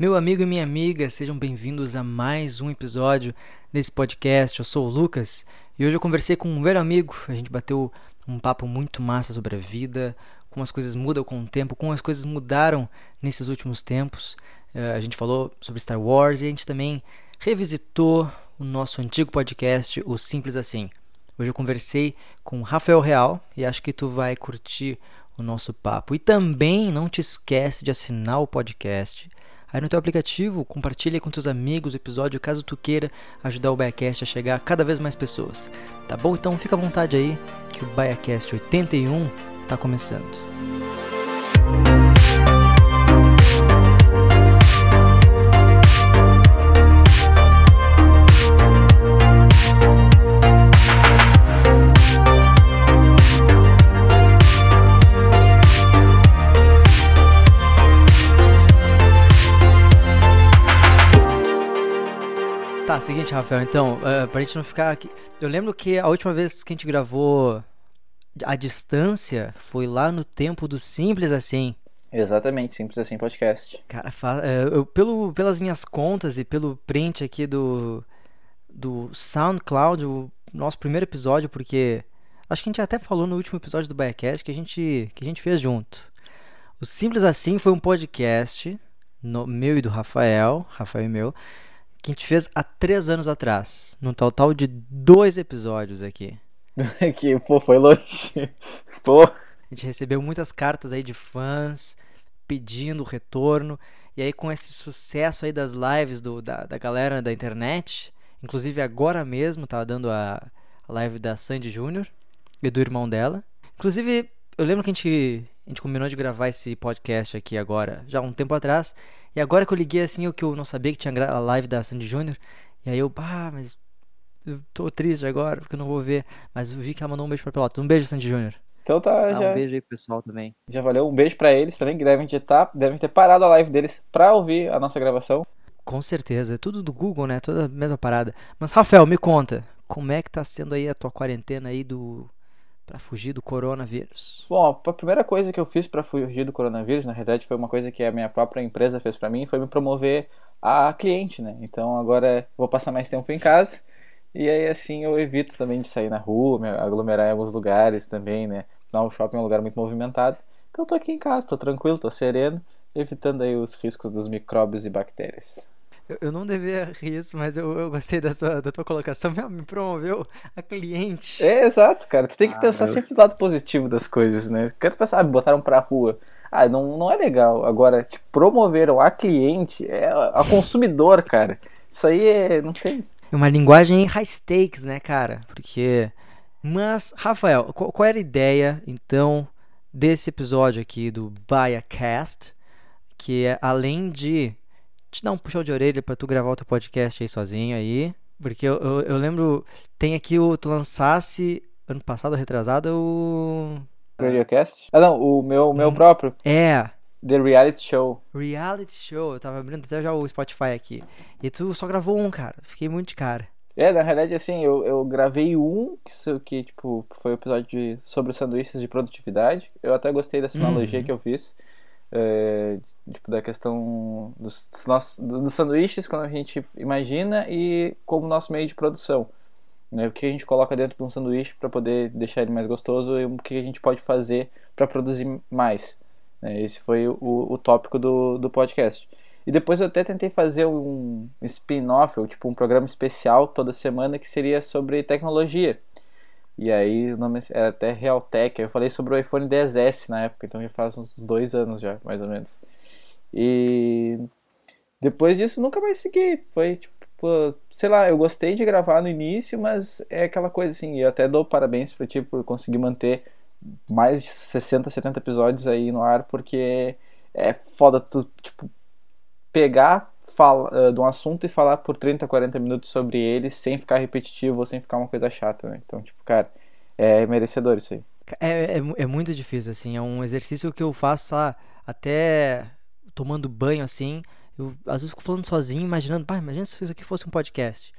Meu amigo e minha amiga, sejam bem-vindos a mais um episódio desse podcast. Eu sou o Lucas e hoje eu conversei com um velho amigo. A gente bateu um papo muito massa sobre a vida, como as coisas mudam com o tempo, como as coisas mudaram nesses últimos tempos. Uh, a gente falou sobre Star Wars e a gente também revisitou o nosso antigo podcast, o Simples Assim. Hoje eu conversei com Rafael Real e acho que tu vai curtir o nosso papo. E também não te esquece de assinar o podcast aí no teu aplicativo, compartilha com teus amigos o episódio caso tu queira ajudar o Biacast a chegar a cada vez mais pessoas. Tá bom? Então fica à vontade aí que o Biacast 81 tá começando. Tá, seguinte, Rafael, então, uh, pra gente não ficar aqui. Eu lembro que a última vez que a gente gravou a distância foi lá no tempo do Simples Assim. Exatamente, Simples Assim Podcast. Cara, eu, pelo, pelas minhas contas e pelo print aqui do, do SoundCloud, o nosso primeiro episódio, porque acho que a gente até falou no último episódio do Biacast que a gente, que a gente fez junto. O Simples Assim foi um podcast no, meu e do Rafael, Rafael e meu, que a gente fez há três anos atrás, num total de dois episódios aqui. que, pô, foi longe. Pô. A gente recebeu muitas cartas aí de fãs pedindo retorno. E aí, com esse sucesso aí das lives do, da, da galera da internet, inclusive agora mesmo tá dando a, a live da Sandy Júnior e do irmão dela. Inclusive, eu lembro que a gente, a gente combinou de gravar esse podcast aqui agora, já um tempo atrás. E agora que eu liguei assim, o que eu não sabia que tinha a live da Sandy Júnior. E aí eu, ah, mas eu tô triste agora, porque eu não vou ver. Mas eu vi que ela mandou um beijo pra Pelota. Um beijo, Sandy Júnior. Então tá, ah, já. Um beijo aí pro pessoal também. Já valeu. Um beijo pra eles também, que devem, tá, devem ter parado a live deles pra ouvir a nossa gravação. Com certeza. É tudo do Google, né? Toda a mesma parada. Mas, Rafael, me conta. Como é que tá sendo aí a tua quarentena aí do para fugir do coronavírus? Bom, a primeira coisa que eu fiz para fugir do coronavírus, na verdade, foi uma coisa que a minha própria empresa fez para mim, foi me promover a cliente, né? Então agora vou passar mais tempo em casa e aí assim eu evito também de sair na rua, me aglomerar em alguns lugares também, né? Não, o shopping é um lugar muito movimentado. Então tô aqui em casa, tô tranquilo, tô sereno, evitando aí os riscos dos micróbios e bactérias. Eu, não devia rir isso, mas eu, eu gostei dessa, da tua colocação. Meu, me promoveu a cliente. É, exato, cara. Tu tem que ah, pensar meu... sempre do lado positivo das coisas, né? Quero pensar, ah, botaram pra rua. Ah, não, não é legal. Agora, te promoveram a cliente, é a consumidor, cara. Isso aí é, não tem. É uma linguagem high stakes, né, cara? Porque. Mas, Rafael, qual, qual era a ideia, então, desse episódio aqui do BiaCast? Que é, além de te dar um puxão de orelha para tu gravar o teu podcast aí sozinho aí. Porque eu, eu, eu, lembro, tem aqui o. Tu lançasse ano passado, retrasado, o. Radiocast? Ah, não, o meu, meu hum. próprio. É. The Reality Show. Reality Show, eu tava abrindo até já o Spotify aqui. E tu só gravou um, cara. Fiquei muito de cara. É, na realidade, assim, eu, eu gravei um que, que, tipo, foi o um episódio de, sobre sanduíches de produtividade. Eu até gostei dessa analogia uhum. que eu fiz é, tipo, da questão dos, dos, dos sanduíches quando a gente imagina e como nosso meio de produção. Né? O que a gente coloca dentro de um sanduíche para poder deixar ele mais gostoso e o que a gente pode fazer para produzir mais. Né? Esse foi o, o tópico do, do podcast. E depois eu até tentei fazer um spin-off, ou tipo um programa especial toda semana que seria sobre tecnologia. E aí o nome era até Realtek. Eu falei sobre o iPhone 10S na época, então já faz uns dois anos já, mais ou menos. E depois disso nunca mais segui. Foi tipo, sei lá, eu gostei de gravar no início, mas é aquela coisa assim, eu até dou parabéns pra ti por conseguir manter mais de 60, 70 episódios aí no ar, porque é foda tu, tipo, pegar fala, uh, de um assunto e falar por 30, 40 minutos sobre ele sem ficar repetitivo ou sem ficar uma coisa chata, né? Então, tipo, cara, é merecedor isso aí. É, é, é muito difícil, assim. É um exercício que eu faço sabe, até tomando banho, assim. Eu às vezes fico falando sozinho, imaginando, pai, imagina se isso aqui fosse um podcast.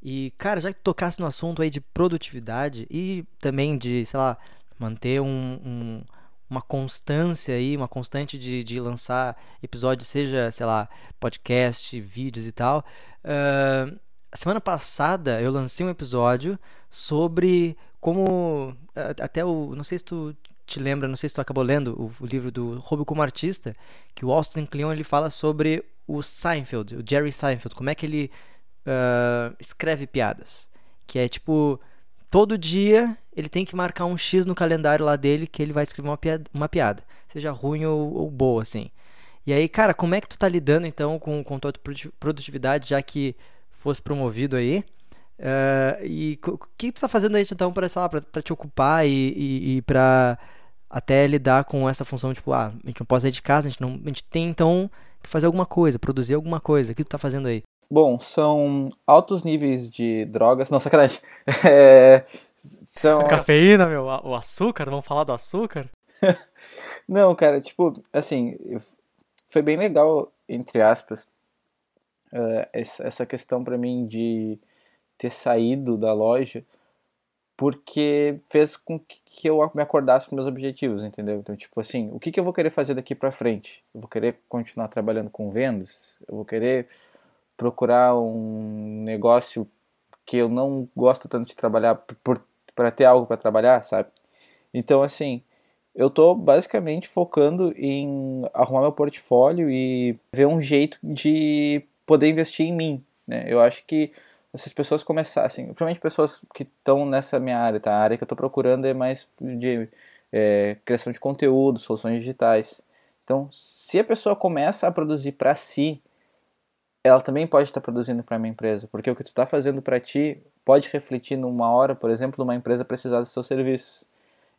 E, cara, já que tocasse no assunto aí de produtividade e também de, sei lá, manter um, um, uma constância aí, uma constante de, de lançar episódios, seja, sei lá, podcast, vídeos e tal. Uh, semana passada eu lancei um episódio sobre como até o não sei se tu te lembra, não sei se tu acabou lendo o, o livro do Robo como artista, que o Austin Kleon ele fala sobre o Seinfeld, o Jerry Seinfeld, como é que ele uh, escreve piadas, que é tipo todo dia ele tem que marcar um X no calendário lá dele que ele vai escrever uma piada, uma piada seja ruim ou, ou boa, assim. E aí, cara, como é que tu tá lidando então com, com tua produtividade, já que fosse promovido aí? Uh, e o que tu tá fazendo aí então para te ocupar e, e, e para até lidar com essa função tipo ah a gente não pode sair de casa a gente não a gente tem então que fazer alguma coisa produzir alguma coisa. O que tu tá fazendo aí? Bom são altos níveis de drogas. Não sacanagem. É, são a cafeína meu? O açúcar? Vamos falar do açúcar? Não cara tipo assim foi bem legal entre aspas uh, essa questão para mim de ter saído da loja porque fez com que eu me acordasse com meus objetivos, entendeu? Então, tipo assim, o que, que eu vou querer fazer daqui para frente? Eu vou querer continuar trabalhando com vendas? Eu vou querer procurar um negócio que eu não gosto tanto de trabalhar para ter algo para trabalhar, sabe? Então, assim, eu tô basicamente focando em arrumar meu portfólio e ver um jeito de poder investir em mim, né? Eu acho que essas pessoas começassem, principalmente pessoas que estão nessa minha área, tá? A área que eu estou procurando é mais de é, criação de conteúdo, soluções digitais. Então, se a pessoa começa a produzir para si, ela também pode estar produzindo para minha empresa, porque o que tu está fazendo para ti pode refletir numa hora, por exemplo, numa empresa precisar dos seus serviços.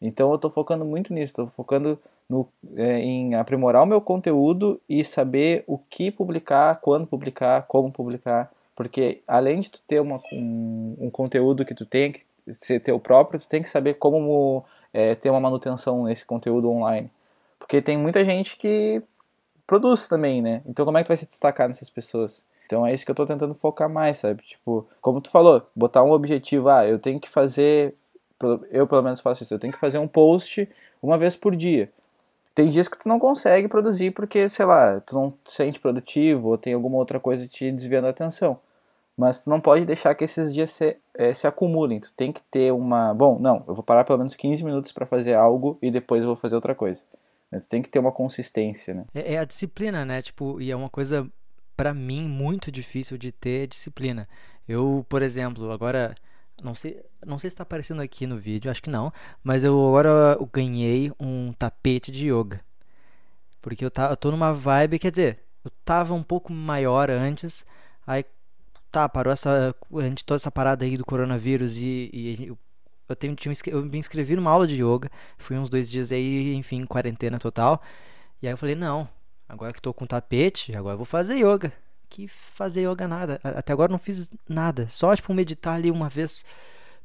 Então, eu estou focando muito nisso, estou focando no, é, em aprimorar o meu conteúdo e saber o que publicar, quando publicar, como publicar porque além de tu ter uma, um, um conteúdo que tu tem que ser teu próprio, tu tem que saber como é, ter uma manutenção nesse conteúdo online. Porque tem muita gente que produz também, né? Então como é que tu vai se destacar nessas pessoas? Então é isso que eu tô tentando focar mais, sabe? Tipo, como tu falou, botar um objetivo, ah, eu tenho que fazer, eu pelo menos faço isso, eu tenho que fazer um post uma vez por dia. Tem dias que tu não consegue produzir porque, sei lá, tu não te sente produtivo ou tem alguma outra coisa te desviando a atenção mas tu não pode deixar que esses dias se, é, se acumulem. Tu tem que ter uma. Bom, não, eu vou parar pelo menos 15 minutos para fazer algo e depois eu vou fazer outra coisa. Tu tem que ter uma consistência, né? É, é a disciplina, né? Tipo, e é uma coisa, para mim, muito difícil de ter disciplina. Eu, por exemplo, agora. Não sei, não sei se está aparecendo aqui no vídeo, acho que não. Mas eu agora eu ganhei um tapete de yoga. Porque eu, tá, eu tô numa vibe, quer dizer, eu tava um pouco maior antes. Aí tá, parou essa, a gente, toda essa parada aí do coronavírus e, e eu, tenho, eu me inscrevi numa aula de yoga, fui uns dois dias aí, enfim, quarentena total. E aí eu falei, não, agora que tô com tapete, agora eu vou fazer yoga. Que fazer yoga nada. Até agora não fiz nada. Só tipo meditar ali uma vez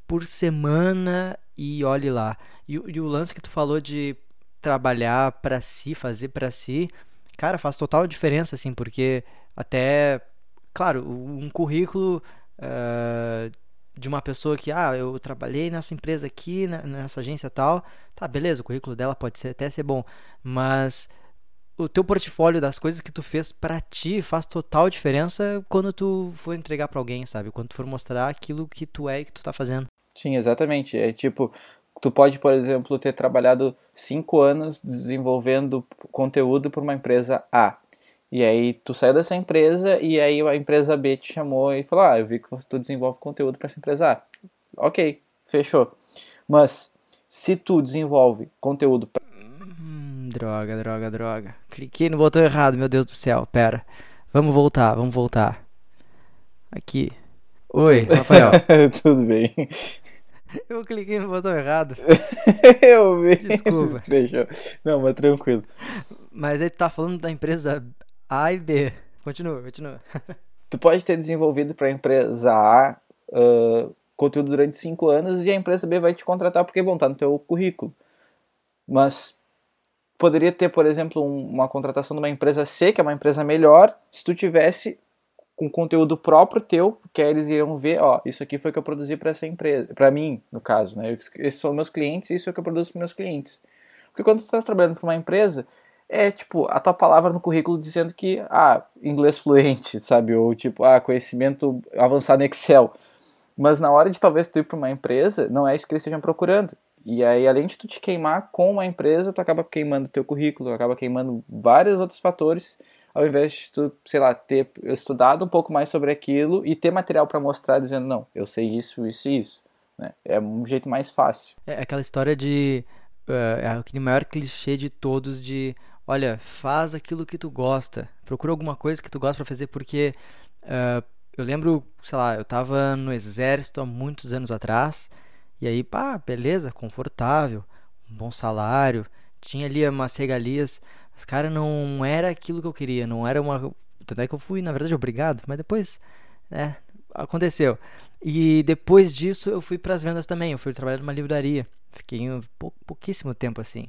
por semana e olhe lá. E, e o lance que tu falou de trabalhar para si, fazer para si, cara, faz total diferença assim, porque até claro, um currículo uh, de uma pessoa que, ah, eu trabalhei nessa empresa aqui, nessa agência tal, tá, beleza, o currículo dela pode ser, até ser bom, mas o teu portfólio das coisas que tu fez para ti faz total diferença quando tu for entregar para alguém, sabe? Quando tu for mostrar aquilo que tu é e que tu tá fazendo. Sim, exatamente. É tipo, tu pode, por exemplo, ter trabalhado cinco anos desenvolvendo conteúdo para uma empresa A. E aí tu saiu dessa empresa e aí a empresa B te chamou e falou: Ah, eu vi que tu desenvolve conteúdo para essa empresa A. Ok, fechou. Mas se tu desenvolve conteúdo pra... hum, droga, droga, droga. Cliquei no botão errado, meu Deus do céu. Pera. Vamos voltar, vamos voltar. Aqui. Oi, Rafael. Tudo bem. Eu cliquei no botão errado. eu vi. Desculpa. Fechou. Não, mas tranquilo. Mas aí tu tá falando da empresa a e B. Continua, continua. tu pode ter desenvolvido para a empresa A uh, conteúdo durante 5 anos e a empresa B vai te contratar porque, bom, tá no teu currículo. Mas poderia ter, por exemplo, um, uma contratação de uma empresa C, que é uma empresa melhor, se tu tivesse com conteúdo próprio teu, que aí eles iriam ver, ó, isso aqui foi que eu produzi para essa empresa, para mim, no caso, né? Esses são meus clientes, isso é o que eu produzo para meus clientes. Porque quando tu tá trabalhando para uma empresa, é tipo a tua palavra no currículo dizendo que ah, inglês fluente, sabe? Ou tipo, ah, conhecimento avançado em Excel. Mas na hora de talvez tu ir para uma empresa, não é isso que eles estejam procurando. E aí, além de tu te queimar com uma empresa, tu acaba queimando teu currículo, acaba queimando vários outros fatores, ao invés de tu, sei lá, ter estudado um pouco mais sobre aquilo e ter material para mostrar dizendo, não, eu sei isso, isso e isso. Né? É um jeito mais fácil. É aquela história de. Uh, é aquele maior clichê de todos de. Olha, faz aquilo que tu gosta. Procura alguma coisa que tu gosta para fazer, porque. Uh, eu lembro, sei lá, eu tava no exército há muitos anos atrás. E aí, pá, beleza, confortável, um bom salário, tinha ali umas regalias. Mas, cara, não era aquilo que eu queria, não era uma. Tanto é que eu fui, na verdade, obrigado, mas depois, é, aconteceu. E depois disso eu fui para as vendas também, eu fui trabalhar numa livraria. Fiquei um pou, pouquíssimo tempo assim.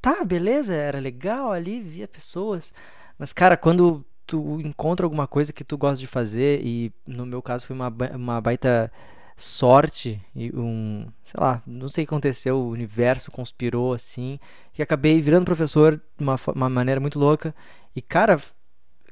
Tá, beleza, era legal ali, via pessoas. Mas, cara, quando tu encontra alguma coisa que tu gosta de fazer, e no meu caso foi uma, uma baita sorte e um, sei lá, não sei o que aconteceu, o universo conspirou assim, e acabei virando professor de uma, uma maneira muito louca. E cara,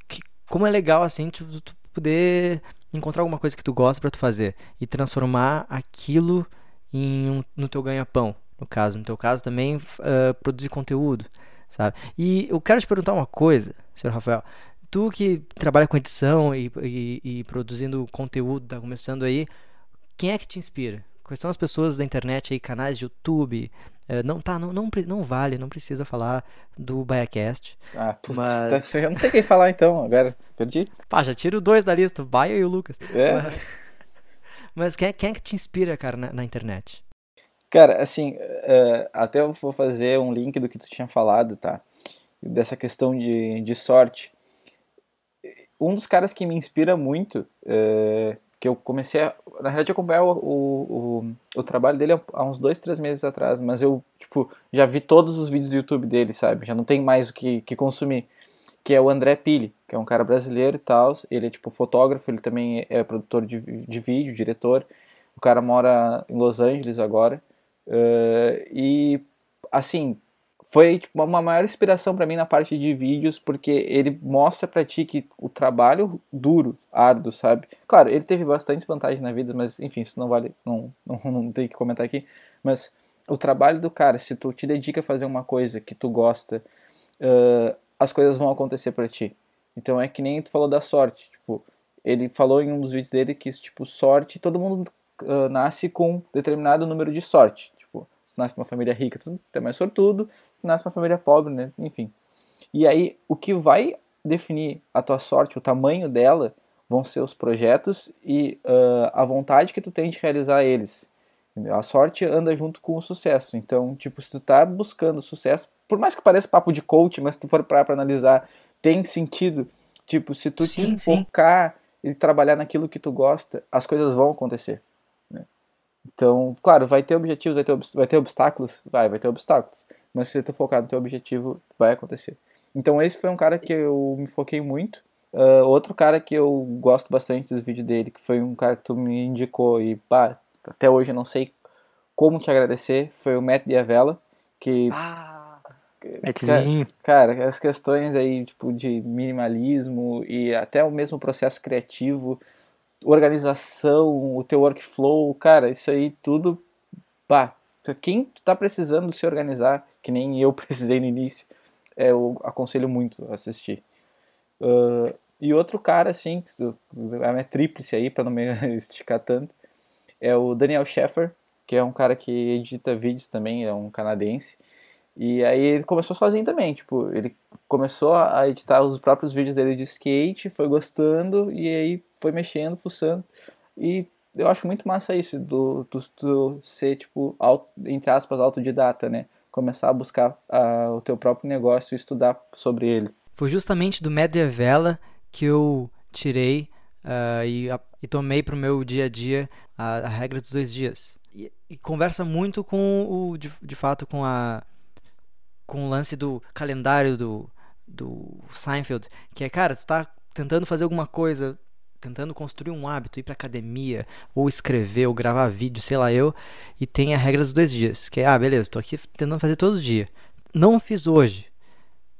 que, como é legal assim, tu, tu poder encontrar alguma coisa que tu gosta para tu fazer e transformar aquilo em um, no teu ganha-pão, no caso, no teu caso também uh, produzir conteúdo, sabe? E eu quero te perguntar uma coisa, senhor Rafael. Tu que trabalha com edição e, e, e produzindo conteúdo, tá começando aí, quem é que te inspira? Quais são as pessoas da internet aí, canais de YouTube? É, não, tá, não, não, não vale, não precisa falar do Biacast. Ah, putz, mas... tá, eu não sei quem falar então, agora perdi. Pá, já tiro dois da lista, o Baia e o Lucas. É. Mas, mas quem, é, quem é que te inspira, cara, na, na internet? Cara, assim, uh, até eu vou fazer um link do que tu tinha falado, tá? Dessa questão de, de sorte. Um dos caras que me inspira muito uh, que eu comecei a, na realidade, acompanhar o, o, o, o, trabalho dele há uns dois, três meses atrás, mas eu, tipo, já vi todos os vídeos do YouTube dele, sabe? Já não tem mais o que, que consumir. Que é o André Pili, que é um cara brasileiro e tal. Ele é, tipo, fotógrafo, ele também é produtor de, de vídeo, diretor. O cara mora em Los Angeles agora. Uh, e, assim, foi tipo, uma maior inspiração para mim na parte de vídeos, porque ele mostra para ti que o trabalho duro, árduo, sabe? Claro, ele teve bastante vantagens na vida, mas enfim, isso não vale, não, não, não tem que comentar aqui. Mas o trabalho do cara, se tu te dedica a fazer uma coisa que tu gosta, uh, as coisas vão acontecer para ti. Então é que nem tu falou da sorte, tipo, ele falou em um dos vídeos dele que tipo sorte, todo mundo uh, nasce com determinado número de sorte nasce numa família rica, tu é mais sortudo, nasce numa família pobre, né? Enfim. E aí, o que vai definir a tua sorte, o tamanho dela, vão ser os projetos e uh, a vontade que tu tem de realizar eles. A sorte anda junto com o sucesso. Então, tipo, se tu tá buscando sucesso, por mais que pareça papo de coach, mas se tu for para analisar, tem sentido. Tipo, se tu sim, te focar sim. e trabalhar naquilo que tu gosta, as coisas vão acontecer. Então, claro, vai ter objetivos, vai ter, vai ter obstáculos? Vai, vai ter obstáculos. Mas se tu focar no teu objetivo, vai acontecer. Então esse foi um cara que eu me foquei muito. Uh, outro cara que eu gosto bastante dos vídeos dele, que foi um cara que tu me indicou e pá, até hoje eu não sei como te agradecer, foi o Matt Diavela, que... Ah, cara, cara, as questões aí, tipo, de minimalismo e até o mesmo processo criativo organização, o teu workflow, cara, isso aí tudo, pá, quem tá precisando se organizar, que nem eu precisei no início, é, eu aconselho muito assistir. Uh, e outro cara, assim, a minha tríplice aí, para não me esticar tanto, é o Daniel Sheffer, que é um cara que edita vídeos também, é um canadense. E aí ele começou sozinho também, tipo, ele começou a editar os próprios vídeos dele de skate, foi gostando e aí foi mexendo, fuçando. E eu acho muito massa isso, do, do, do ser, tipo, auto, entre aspas, autodidata, né? Começar a buscar uh, o teu próprio negócio e estudar sobre ele. Foi justamente do Mediavela que eu tirei uh, e, a, e tomei para o meu dia a dia a, a regra dos dois dias. E, e, conversa muito com o, de, de fato, com a com o lance do calendário do, do Seinfeld, que é, cara, tu tá tentando fazer alguma coisa, tentando construir um hábito, ir pra academia, ou escrever, ou gravar vídeo, sei lá eu, e tem a regra dos dois dias, que é, ah, beleza, tô aqui tentando fazer todo dia. Não fiz hoje.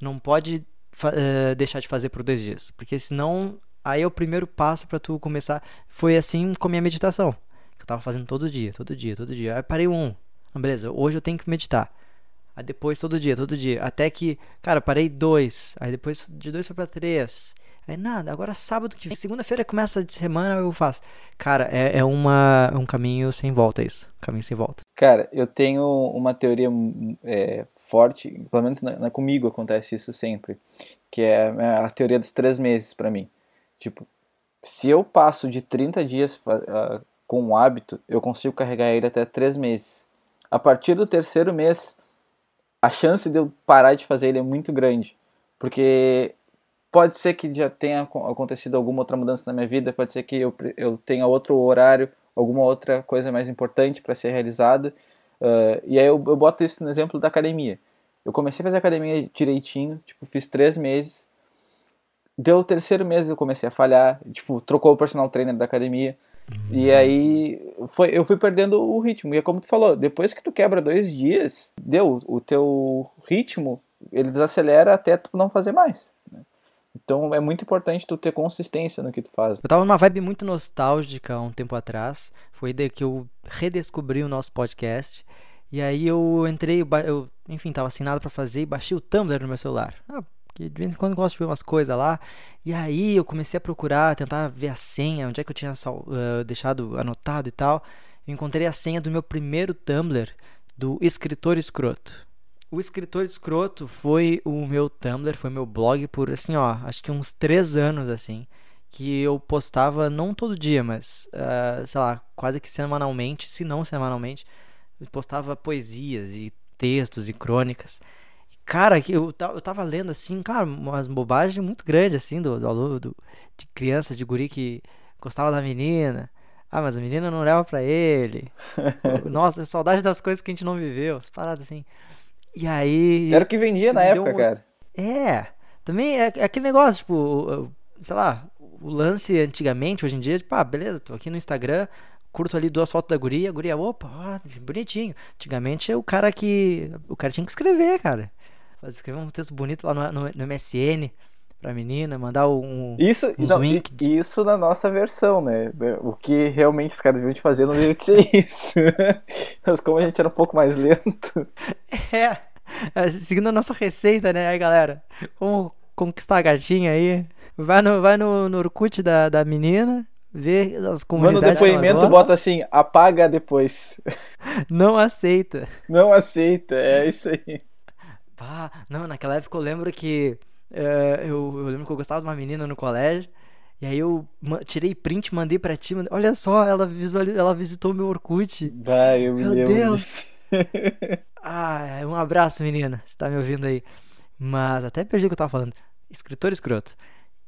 Não pode uh, deixar de fazer por dois dias, porque senão aí é o primeiro passo para tu começar. Foi assim com a minha meditação, que eu tava fazendo todo dia, todo dia, todo dia. Aí parei um, ah, beleza, hoje eu tenho que meditar. Aí depois todo dia, todo dia. Até que, cara, parei dois. Aí depois de dois foi pra três. Aí nada, agora sábado que. Segunda-feira começa de semana, eu faço. Cara, é, é uma, um caminho sem volta isso. Caminho sem volta. Cara, eu tenho uma teoria é, forte, pelo menos na, na, comigo acontece isso sempre. Que é a teoria dos três meses para mim. Tipo, se eu passo de 30 dias uh, com um hábito, eu consigo carregar ele até três meses. A partir do terceiro mês, a chance de eu parar de fazer ele é muito grande. Porque pode ser que já tenha acontecido alguma outra mudança na minha vida, pode ser que eu, eu tenha outro horário, alguma outra coisa mais importante para ser realizada. Uh, e aí eu, eu boto isso no exemplo da academia. Eu comecei a fazer academia direitinho, tipo, fiz três meses. Deu o terceiro mês eu comecei a falhar, tipo, trocou o personal trainer da academia. E aí foi, eu fui perdendo o ritmo. E é como tu falou, depois que tu quebra dois dias, deu, o teu ritmo, ele desacelera até tu não fazer mais. Né? Então é muito importante tu ter consistência no que tu faz. Eu tava numa vibe muito nostálgica um tempo atrás. Foi daí que eu redescobri o nosso podcast. E aí eu entrei, eu, enfim, tava sem nada para fazer e baixei o Tumblr no meu celular. Ah, de vez em quando eu gosto de ver umas coisas lá. E aí eu comecei a procurar, tentar ver a senha, onde é que eu tinha uh, deixado anotado e tal. Eu encontrei a senha do meu primeiro Tumblr, do Escritor Escroto. O Escritor Escroto foi o meu Tumblr, foi meu blog por assim, ó, acho que uns três anos assim. Que eu postava não todo dia, mas, uh, sei lá, quase que semanalmente, se não semanalmente, eu postava poesias e textos e crônicas. Cara, eu, eu tava lendo assim, claro, umas bobagens muito grandes, assim, do, do aluno, do, de criança, de guri que gostava da menina. Ah, mas a menina não olhava pra ele. Nossa, saudade das coisas que a gente não viveu. As paradas assim. E aí. Era o que vendia na época, cara. É. Também é, é, aquele negócio, tipo, sei lá, o lance antigamente, hoje em dia, tipo, ah, beleza, tô aqui no Instagram, curto ali duas fotos da guria, a guria, opa, ó, bonitinho. Antigamente o cara que. O cara tinha que escrever, cara escrever um texto bonito lá no, no, no MSN pra menina, mandar um. Isso, não, isso na nossa versão, né? O que realmente os caras deviam fazer não devia ser isso. Mas como a gente era um pouco mais lento. É, seguindo a nossa receita, né? Aí galera, como conquistar a gatinha aí? Vai no, vai no, no Orkut da, da menina, vê as comunidades. Manda o depoimento, bota assim, apaga depois. Não aceita. Não aceita, é isso aí. Pá, não, naquela época eu lembro que. Uh, eu, eu, lembro que eu gostava de uma menina no colégio. E aí eu tirei print, mandei pra ti. Mandei, Olha só, ela, visual, ela visitou meu Orkut. Vai, eu meu Deus. ah, um abraço, menina. Você tá me ouvindo aí. Mas até perdi o que eu tava falando. Escritor escroto.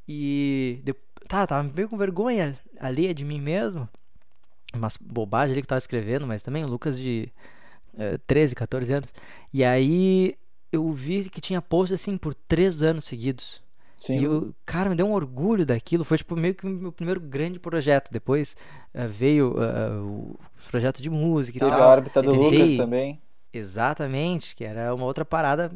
E. De, tá, tava meio com vergonha ali é de mim mesmo. Umas bobagens ali que eu tava escrevendo, mas também Lucas de uh, 13, 14 anos. E aí eu vi que tinha post assim por três anos seguidos. Sim. E eu, cara, me deu um orgulho daquilo. Foi tipo meio que o meu primeiro grande projeto. Depois uh, veio uh, o projeto de música Teve e tal. a órbita do tentei... Lucas também. Exatamente, que era uma outra parada.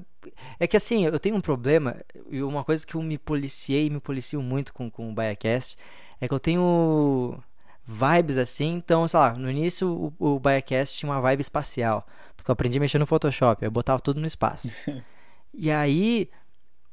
É que assim, eu tenho um problema, e uma coisa que eu me policiei, me policio muito com, com o Biacast, é que eu tenho vibes assim, então, sei lá, no início o, o Biacast tinha uma vibe espacial. Porque eu aprendi a mexer no Photoshop, eu botava tudo no espaço. e aí,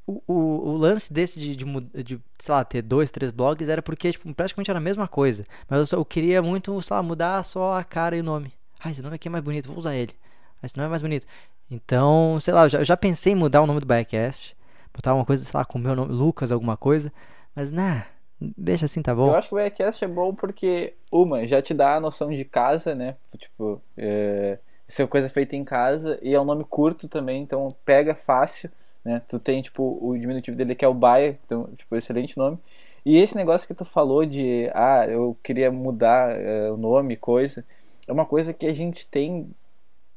o, o, lance desse de, de, de, sei lá, ter dois, três blogs era porque, tipo, praticamente era a mesma coisa. Mas eu, só, eu queria muito, sei lá, mudar só a cara e o nome. Ah, esse nome aqui é mais bonito, vou usar ele. Ah, esse nome é mais bonito. Então, sei lá, eu já, eu já pensei em mudar o nome do Biacast. Botar uma coisa, sei lá, com o meu nome, Lucas, alguma coisa. Mas, nah, deixa assim, tá bom. Eu acho que o Biacast é bom porque, uma, já te dá a noção de casa, né? Tipo, é ser coisa feita em casa e é um nome curto também, então pega fácil, né? Tu tem tipo o diminutivo dele que é o Baia, então tipo excelente nome. E esse negócio que tu falou de ah, eu queria mudar uh, o nome, coisa, é uma coisa que a gente tem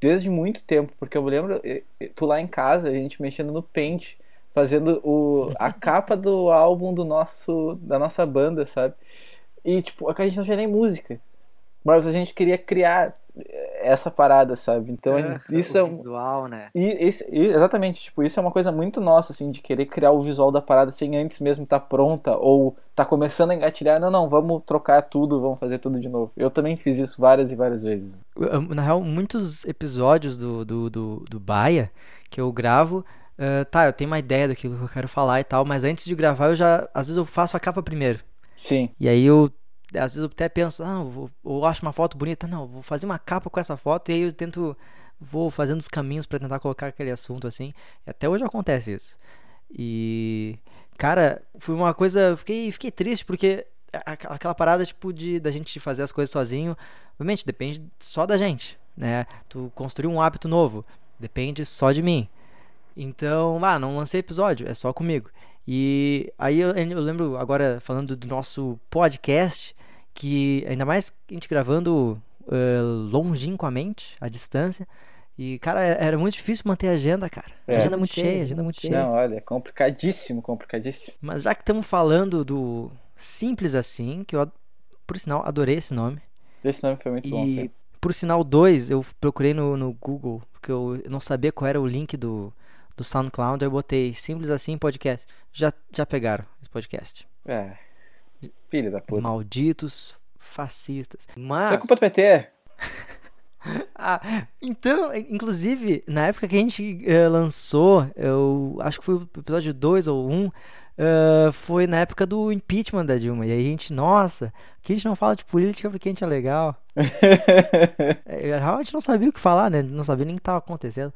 desde muito tempo, porque eu me lembro tu lá em casa, a gente mexendo no Paint, fazendo o, a capa do álbum do nosso da nossa banda, sabe? E, tipo, a gente não tinha nem música. Mas a gente queria criar essa parada, sabe? Então É, isso o é um. visual, né? E, isso- e- exatamente, tipo, isso é uma coisa muito nossa, assim, de querer criar o visual da parada sem antes mesmo estar pronta ou tá começando a engatilhar. Não, não, vamos trocar tudo, vamos fazer tudo de novo. Eu também fiz isso várias e várias vezes. Na real, muitos episódios do, do, do, do Baia que eu gravo, ah, tá, eu tenho uma ideia daquilo que eu quero falar e tal, mas antes de gravar eu já, às vezes eu faço a capa primeiro. Sim. E aí eu, às vezes eu até penso, ah, eu, vou- eu acho uma foto bonita, não, vou fazer uma capa com essa foto e aí eu tento, vou fazendo os caminhos pra tentar colocar aquele assunto assim. E até hoje acontece isso. E, cara, foi uma coisa, fiquei, fiquei triste porque aquela parada, tipo, de, da gente fazer as coisas sozinho, obviamente depende só da gente, né? Tu construir um hábito novo, depende só de mim. Então, ah, não lancei episódio, é só comigo. E aí eu, eu lembro agora falando do nosso podcast, que ainda mais a gente gravando eh, longínquamente, à distância. E, cara, era era muito difícil manter a agenda, cara. É. Agenda muito cheia, agenda muito cheia. Não, olha, é complicadíssimo, complicadíssimo. Mas já que estamos falando do Simples Assim, que eu, por sinal, adorei esse nome. Esse nome foi muito bom. E por sinal 2, eu procurei no, no Google, porque eu não sabia qual era o link do, do SoundCloud, eu botei Simples Assim Podcast. Já, já pegaram esse podcast. É. Filho da puta. Malditos fascistas. Mas. Isso é culpa do PT? Ah, então, inclusive, na época que a gente eh, lançou, eu acho que foi o episódio 2 ou 1, um, eh, foi na época do impeachment da Dilma. E aí a gente, nossa, que a gente não fala de política porque a gente é legal. É, realmente não sabia o que falar, né? Não sabia nem o que estava acontecendo.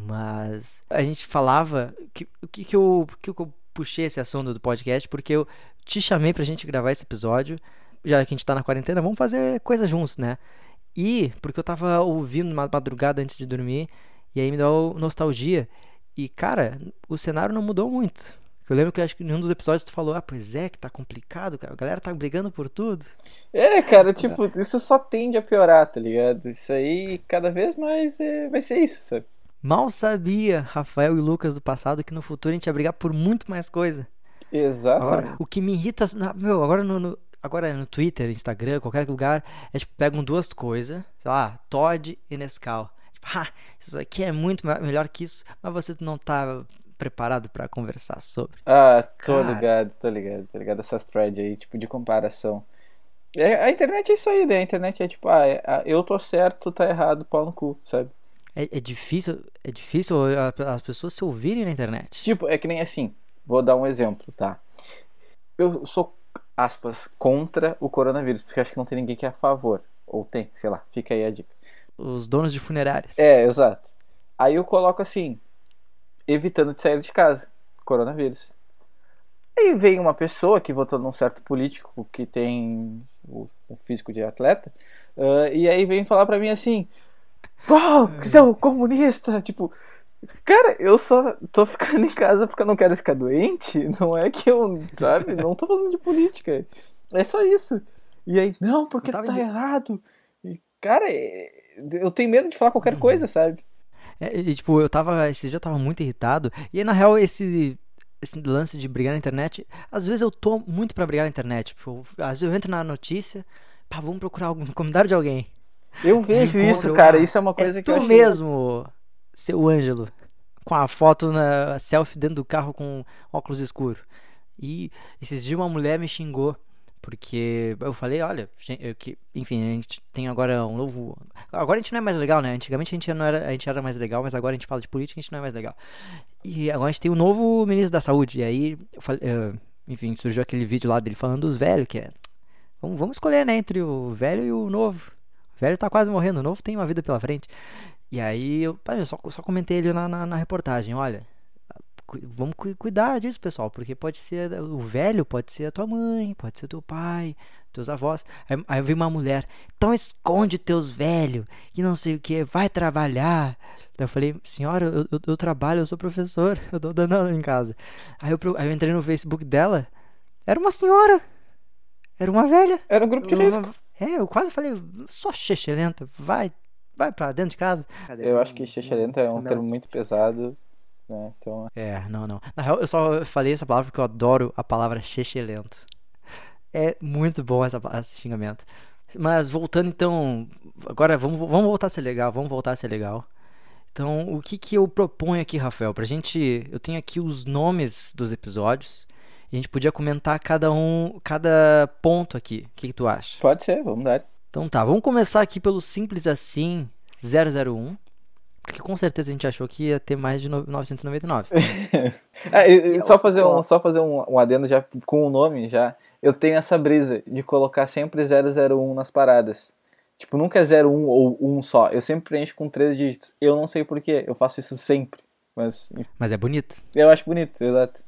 Mas a gente falava. Que, o que, que, eu, que eu puxei esse assunto do podcast? Porque eu te chamei pra gente gravar esse episódio. Já que a gente tá na quarentena, vamos fazer coisa juntos, né? E porque eu tava ouvindo uma madrugada antes de dormir. E aí me deu nostalgia. E, cara, o cenário não mudou muito. Eu lembro que acho que em um dos episódios tu falou, ah, pois é, que tá complicado, cara. A galera tá brigando por tudo. É, cara, tipo, isso só tende a piorar, tá ligado? Isso aí, cada vez mais é, vai ser isso, sabe? Mal sabia Rafael e Lucas do passado que no futuro a gente ia brigar por muito mais coisa. Exatamente. Agora, o que me irrita, meu, agora no, no- agora no Twitter, Instagram, qualquer lugar, é tipo, pegam duas coisas, sei lá, Todd e Nescau. Tipo, ah, isso aqui é muito me- melhor que isso, mas você não tá preparado pra conversar sobre. Ah, tô Cara. ligado, tô ligado, tô ligado. Essas threads aí, tipo, de comparação. É, a internet é isso aí, né? A internet é tipo, ah, é- ah, eu tô certo, tu tá errado, pau no cu, sabe? É, é difícil, é difícil as pessoas se ouvirem na internet. Tipo, é que nem assim. Vou dar um exemplo, tá? Eu sou, aspas, contra o coronavírus, porque acho que não tem ninguém que é a favor. Ou tem, sei lá, fica aí a dica. Os donos de funerárias. É, exato. Aí eu coloco assim, evitando de sair de casa, coronavírus. Aí vem uma pessoa que votou num certo político que tem o, físico de atleta, ah, e aí vem falar pra mim assim: Pô, você é um comunista! Tipo, cara, eu só tô ficando em casa porque eu não quero ficar doente, não é que eu, sabe, não tô falando de política. É só isso. E aí, não, porque tá errado. E, cara, é- eu tenho medo de falar qualquer coisa, sabe? É, e, tipo, eu tava. Esse dia eu tava muito irritado. E aí, na real, esse. Esse lance de brigar na internet. Às vezes eu tô muito pra brigar na internet. Tipo, às vezes eu entro na notícia. Pá, vamos procurar algum comentário de alguém. Eu vejo Encontro, isso, cara. Isso é uma coisa é que eu tu acho. mesmo, seu Ângelo. Com a foto na selfie dentro do carro com óculos escuros. E esses dias uma mulher me xingou. Porque eu falei, olha, eu que, enfim, a gente tem agora um novo. Agora a gente não é mais legal, né? Antigamente a gente não era, a gente era mais legal, mas agora a gente fala de política, a gente não é mais legal. E agora a gente tem um novo ministro da saúde. E aí, eu falei, eh, enfim, surgiu aquele vídeo lá dele falando dos velhos, que é. Vamos, vamos escolher, né? Entre o velho e o novo. O velho tá quase morrendo, o novo tem uma vida pela frente. E aí eu, eu só, só comentei ali na, na, na reportagem, olha. Vamos cu- cuidar disso, pessoal, porque pode ser o velho, pode ser a tua mãe, pode ser teu pai, teus avós. Aí, aí veio uma mulher, então esconde teus velhos, que não sei o que, vai trabalhar. Daí eu falei, senhora, eu, eu, eu trabalho, eu sou professor, eu tô dando aula em casa. Aí eu, aí eu entrei no Facebook dela, era uma senhora, era uma velha. Era um grupo de Uma- risco. É, eu quase falei, só lenta, vai, vai pra dentro de casa. Eu acho que xixelenta é um Não. termo muito pesado. Né? Então, É, não, não. Na real, eu só falei essa palavra porque eu adoro a palavra lento. É muito bom essa, esse xingamento. Mas voltando então, agora vamos, vamos voltar a ser legal, vamos voltar a ser legal. Então, o que que eu proponho aqui, Rafael? Pra gente, eu tenho aqui os nomes dos episódios e a gente podia comentar cada um, cada ponto aqui. O que, que tu acha? Pode ser, vamos dar. Então tá, vamos começar aqui pelo simples assim 001. Porque com certeza a gente achou que ia ter mais de 999. é, e, e só fazer, um, só fazer um, um adendo já com o nome já. Eu tenho essa brisa de colocar sempre 001 nas paradas. Tipo, nunca é 01 ou 1 só. Eu sempre preencho com três dígitos. Eu não sei porquê, eu faço isso sempre. Mas, mas é bonito. Eu acho bonito, exato.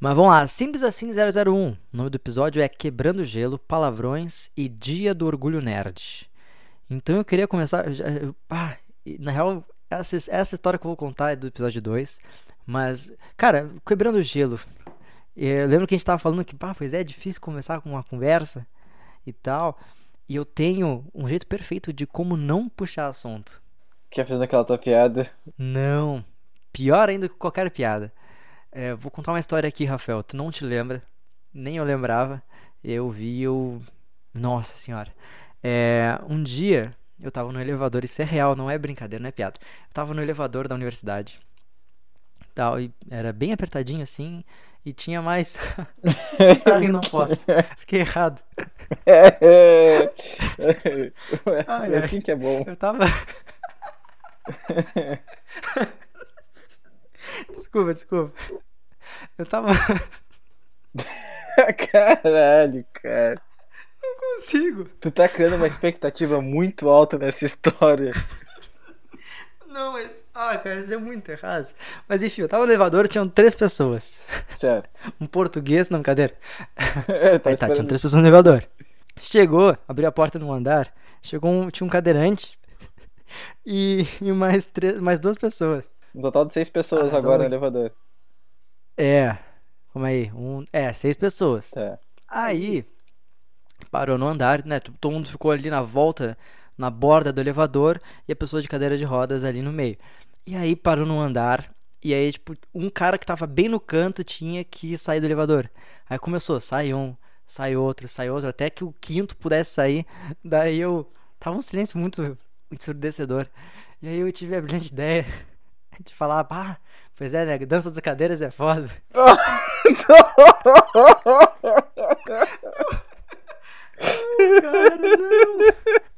Mas vamos lá, simples assim 001. O nome do episódio é Quebrando Gelo, Palavrões e Dia do Orgulho Nerd. Então eu queria começar. Já, ah, na real, essa, essa história que eu vou contar é do episódio 2. Mas, cara, Quebrando Gelo. Eu lembro que a gente tava falando que, pá, pois é, é difícil começar com uma conversa e tal. E eu tenho um jeito perfeito de como não puxar assunto. Que fez naquela tua piada? Não. Pior ainda que qualquer piada. É, vou contar uma história aqui, Rafael. Tu não te lembra? Nem eu lembrava. Eu vi, eu. Nossa senhora. É, um dia eu tava no elevador, isso é real, não é brincadeira, não é piada. Eu tava no elevador da universidade. Tal, e era bem apertadinho assim. E tinha mais. Sabe, não posso. Fiquei errado. É, é, é, é assim que é bom. Eu tava. desculpa, desculpa. Eu tava. Caralho, cara. Não consigo. Tu tá criando uma expectativa muito alta nessa história. Não, mas. Ah, cara, isso é muito errado. Mas enfim, eu tava no elevador tinham três pessoas. Certo. Um português, não? É, tá, Aí tá, tinham três pessoas no elevador. Chegou, abriu a porta no andar, chegou um, tinha um cadeirante e, e mais, três, mais duas pessoas. Um total de seis pessoas ah, agora no elevador. É, como aí? Um, é, seis pessoas. É. Aí, parou no andar, né? Todo mundo ficou ali na volta, na borda do elevador e a pessoa de cadeira de rodas ali no meio. E aí parou no andar. E aí, tipo, um cara que tava bem no canto tinha que sair do elevador. Aí começou, sai um, sai outro, sai outro, até que o quinto pudesse sair. Daí eu. Tava um silêncio muito ensurdecedor. E aí eu tive a brilhante ideia de falar, pá, pois é, né? Dança das cadeiras é foda. cara, não.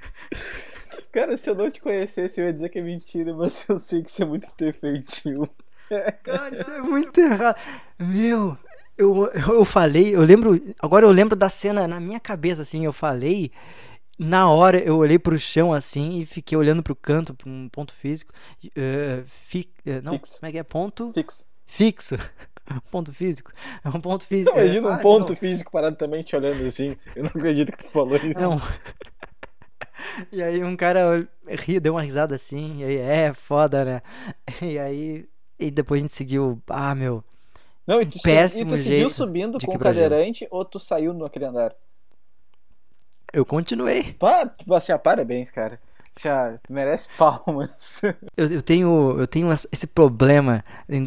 Cara, se eu não te conhecesse, eu ia dizer que é mentira, mas eu sei que isso é muito perfeitinho. Cara, isso é muito errado. Meu, eu, eu falei, eu lembro. Agora eu lembro da cena na minha cabeça, assim, eu falei. Na hora eu olhei pro chão assim e fiquei olhando pro canto, pra um ponto físico. Uh, fi, uh, não, Fixo. como é que é? Ponto. Fixo. Fixo. ponto físico. É um ponto físico. imagina um ah, ponto não. físico parado também te olhando assim. Eu não acredito que tu falou isso. Não. E aí um cara ri, deu uma risada assim, e aí é foda, né? E aí e depois a gente seguiu, ah, meu. Não, e tu, péssimo e tu seguiu subindo com o cadeirante ou tu saiu naquele andar? Eu continuei. Pá, assim, parabéns, cara. Já merece palmas. Eu, eu, tenho, eu tenho esse problema.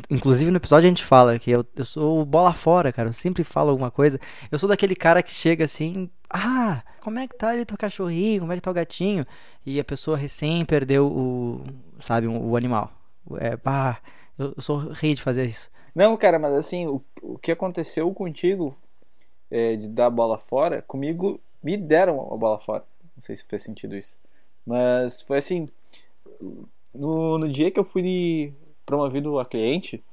Inclusive no episódio a gente fala que eu, eu sou bola fora, cara. Eu sempre falo alguma coisa. Eu sou daquele cara que chega assim. Ah, como é que tá ali teu cachorrinho? Como é que tá o gatinho? E a pessoa recém perdeu o. Sabe, o, o animal. É, pá, eu, eu sou rei de fazer isso. Não, cara, mas assim, o, o que aconteceu contigo é, de dar a bola fora, comigo me deram a bola fora. Não sei se fez sentido isso. Mas foi assim. No, no dia que eu fui promovido a cliente,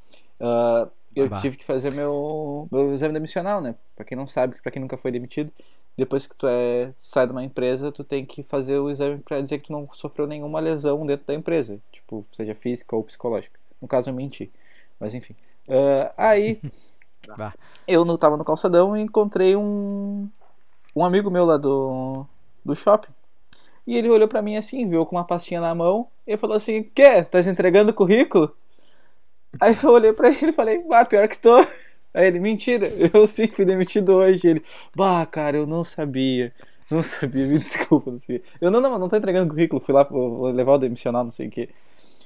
uh, eu tive que fazer meu, meu exame demissional, né? Pra quem não sabe, pra quem nunca foi demitido, depois que tu é, sai de uma empresa, tu tem que fazer o exame para dizer que tu não sofreu nenhuma lesão dentro da empresa, tipo, seja física ou psicológica. No caso, eu menti. Mas enfim. Uh, aí, eu no, tava no calçadão e encontrei um, um amigo meu lá do, do shopping. E ele olhou para mim assim, viu com uma pastinha na mão e falou assim: Quê? Tá entregando currículo? Aí eu olhei pra ele e falei: Bah, pior que tô. Aí ele: Mentira, eu sim fui demitido hoje. Ele: Bah, cara, eu não sabia. Não sabia, me desculpa, não sei. Eu não, não, não tô entregando currículo, fui lá vou levar o demissional, não sei o que.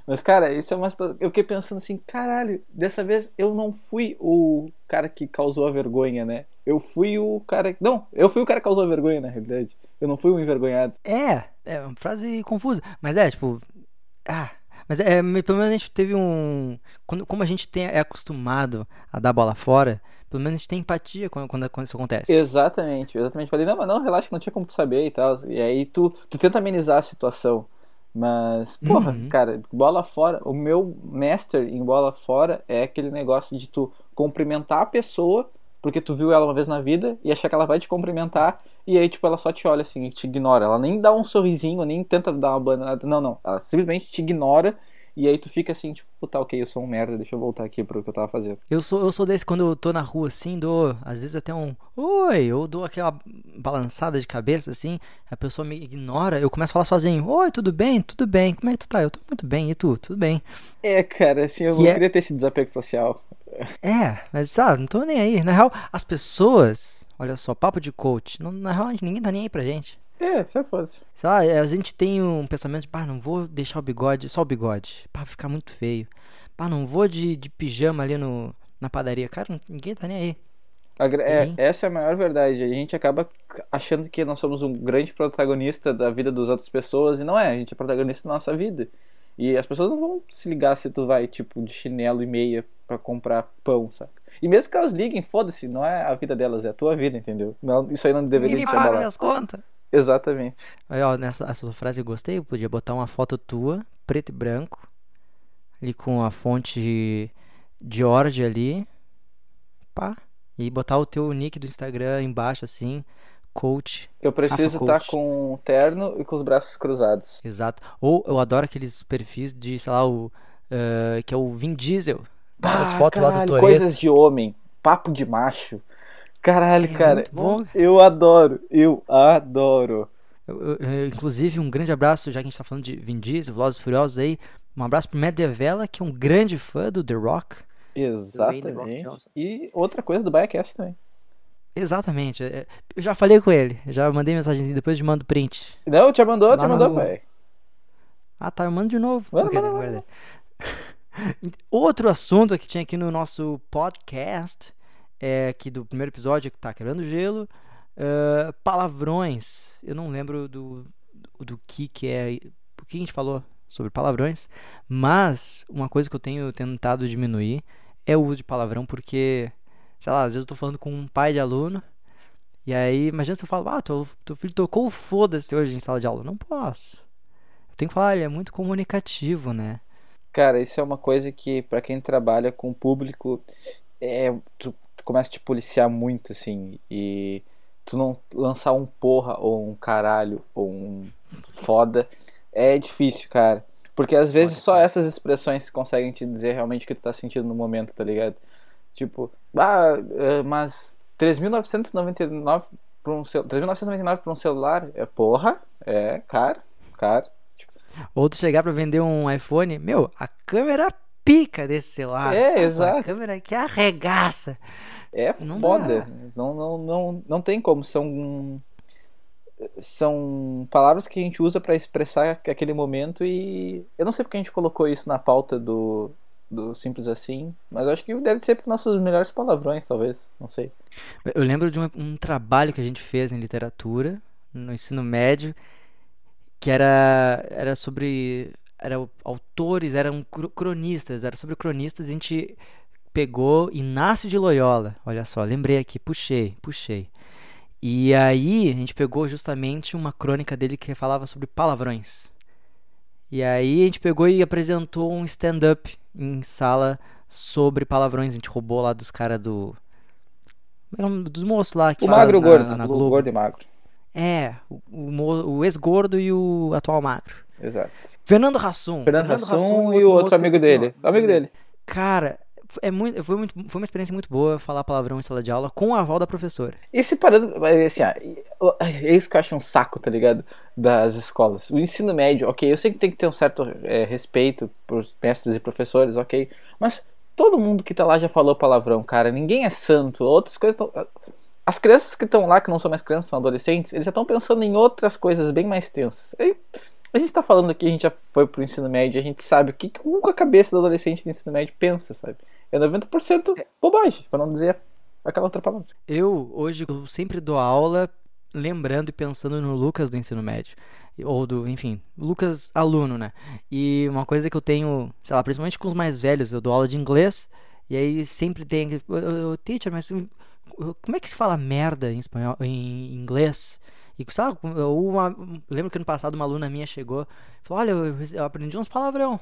Mas, cara, isso é uma Eu fiquei pensando assim, caralho, dessa vez eu não fui o cara que causou a vergonha, né? Eu fui o cara. Não, eu fui o cara que causou vergonha, na realidade. Eu não fui o envergonhado. É, é uma frase confusa. Mas é, tipo. Ah. Mas é, pelo menos a gente teve um. Quando, como a gente tem, é acostumado a dar bola fora, pelo menos a gente tem empatia quando, quando, quando isso acontece. Exatamente, exatamente. Falei, não, mas não, relaxa, não tinha como tu saber e tal. E aí tu, tu tenta amenizar a situação. Mas, porra, uhum. cara, bola fora. O meu master em bola fora é aquele negócio de tu cumprimentar a pessoa, porque tu viu ela uma vez na vida e achar que ela vai te cumprimentar, e aí, tipo, ela só te olha assim e te ignora. Ela nem dá um sorrisinho, nem tenta dar uma banana. Não, não. Ela simplesmente te ignora e aí tu fica assim, tipo, tá ok, eu sou um merda, deixa eu voltar aqui pro que eu tava fazendo. Eu sou, eu sou desse quando eu tô na rua assim, dou, às vezes até um oi, ou dou aquela balançada de cabeça assim, a pessoa me ignora, eu começo a falar sozinho, oi, tudo bem? Tudo bem, como é que tu tá? Eu tô muito bem, e tu? Tudo bem. É, cara, assim, eu que não é... queria ter esse desapego social. É, mas sabe, não tô nem aí. Na real, as pessoas, olha só, papo de coach, não, na real ninguém tá nem aí pra gente. É, é foda. Sei lá, a gente tem um pensamento de, pá, não vou deixar o bigode, só o bigode, pá, ficar muito feio. Pá, não vou de, de pijama ali no, na padaria. Cara, ninguém tá nem aí. É, essa é a maior verdade. A gente acaba achando que nós somos um grande protagonista da vida das outras pessoas e não é. A gente é protagonista da nossa vida. E as pessoas não vão se ligar se tu vai, tipo, de chinelo e meia para comprar pão, sabe? E mesmo que elas liguem, foda-se, não é a vida delas, é a tua vida, entendeu? Não, isso aí não deveria ser paga minhas contas. Exatamente. Aí, ó, nessa essa frase eu gostei, eu podia botar uma foto tua, preto e branco, ali com a fonte George ali, pá, e botar o teu nick do Instagram embaixo assim, coach. Eu preciso estar tá com um terno e com os braços cruzados. Exato. Ou eu adoro aqueles perfis de, sei lá, o uh, que é o Vin Diesel. Ah, as fotos caralho, lá do Toreto. Coisas de homem, papo de macho. Caralho, é cara. Eu adoro, eu adoro. Eu, eu, inclusive, um grande abraço, já que a gente tá falando de Vin Diesel, Velozes Furiosos aí. Um abraço pro Matt Devella, que é um grande fã do The Rock. Exatamente. Rock e outra coisa do Biacast também. Exatamente. É, eu já falei com ele, já mandei mensagem depois de mando print. Não, te mandou, Lá te mandou, pai. Ah, tá, eu mando de novo. Manda, manda, manda. Outro assunto que tinha aqui no nosso podcast é, aqui do primeiro episódio que tá quebrando gelo. Uh, palavrões. Eu não lembro do, do, do, que que é. O que a gente falou sobre palavrões. Mas uma coisa que eu tenho tentado diminuir é o uso de palavrão, porque, sei lá, às vezes eu tô falando com um pai de aluno. E aí, imagina se eu falo, ah, teu, teu filho tocou foda-se hoje em sala de aula. Não posso. Eu tenho que falar, ele é muito comunicativo, né? Cara, isso é uma coisa que, para quem trabalha com público, é, tu tu começa a te policiar muito, assim, e tu não lançar um porra ou um caralho ou um foda é difícil, cara. Porque às vezes só essas expressões conseguem te dizer realmente o que tu tá sentindo no momento, tá ligado? Tipo, ah, é, mas 3.999 para um, 3.999 para um celular é porra, é caro, caro. Tipo... Ou tu chegar para vender um iPhone, meu, a câmera pica desse celular. É, exato. A câmera que arregaça. É não foda. Não, não, não, não tem como. São são palavras que a gente usa para expressar aquele momento e eu não sei porque a gente colocou isso na pauta do, do simples assim, mas acho que deve ser para nossos melhores palavrões, talvez, não sei. Eu lembro de um, um, trabalho que a gente fez em literatura no ensino médio que era era sobre eram autores, eram cronistas, era sobre cronistas, a gente pegou Inácio de Loyola. Olha só, lembrei aqui, puxei, puxei. E aí a gente pegou justamente uma crônica dele que falava sobre palavrões. E aí a gente pegou e apresentou um stand-up em sala sobre palavrões. A gente roubou lá dos caras do. Dos moços lá que O magro gordo, na, na Globo. gordo e magro. É, o, o, o ex-gordo e o atual magro. Exato. Fernando Rassum. Fernando, Fernando Rassum, e o outro amigo dele. O amigo dele. Cara, é muito, foi, muito, foi uma experiência muito boa falar palavrão em sala de aula com a aval da professora. E se parando, assim, é isso que eu acho um saco, tá ligado? Das escolas. O ensino médio, ok, eu sei que tem que ter um certo é, respeito por mestres e professores, ok, mas todo mundo que tá lá já falou palavrão, cara, ninguém é santo, outras coisas tão... As crianças que estão lá, que não são mais crianças, são adolescentes, eles já estão pensando em outras coisas bem mais tensas. E a gente tá falando aqui, a gente já foi pro ensino médio, a gente sabe o que, que a cabeça do adolescente do ensino médio pensa, sabe? É 90% bobagem, para não dizer aquela outra palavra. Eu, hoje, eu sempre dou aula lembrando e pensando no Lucas do ensino médio. Ou do, enfim, Lucas aluno, né? E uma coisa que eu tenho, sei lá, principalmente com os mais velhos, eu dou aula de inglês, e aí sempre tem. o teacher, mas como é que se fala merda em espanhol, em inglês? E sabe, uma, lembro que ano passado uma aluna minha chegou, falou: "Olha, eu, eu aprendi uns palavrão".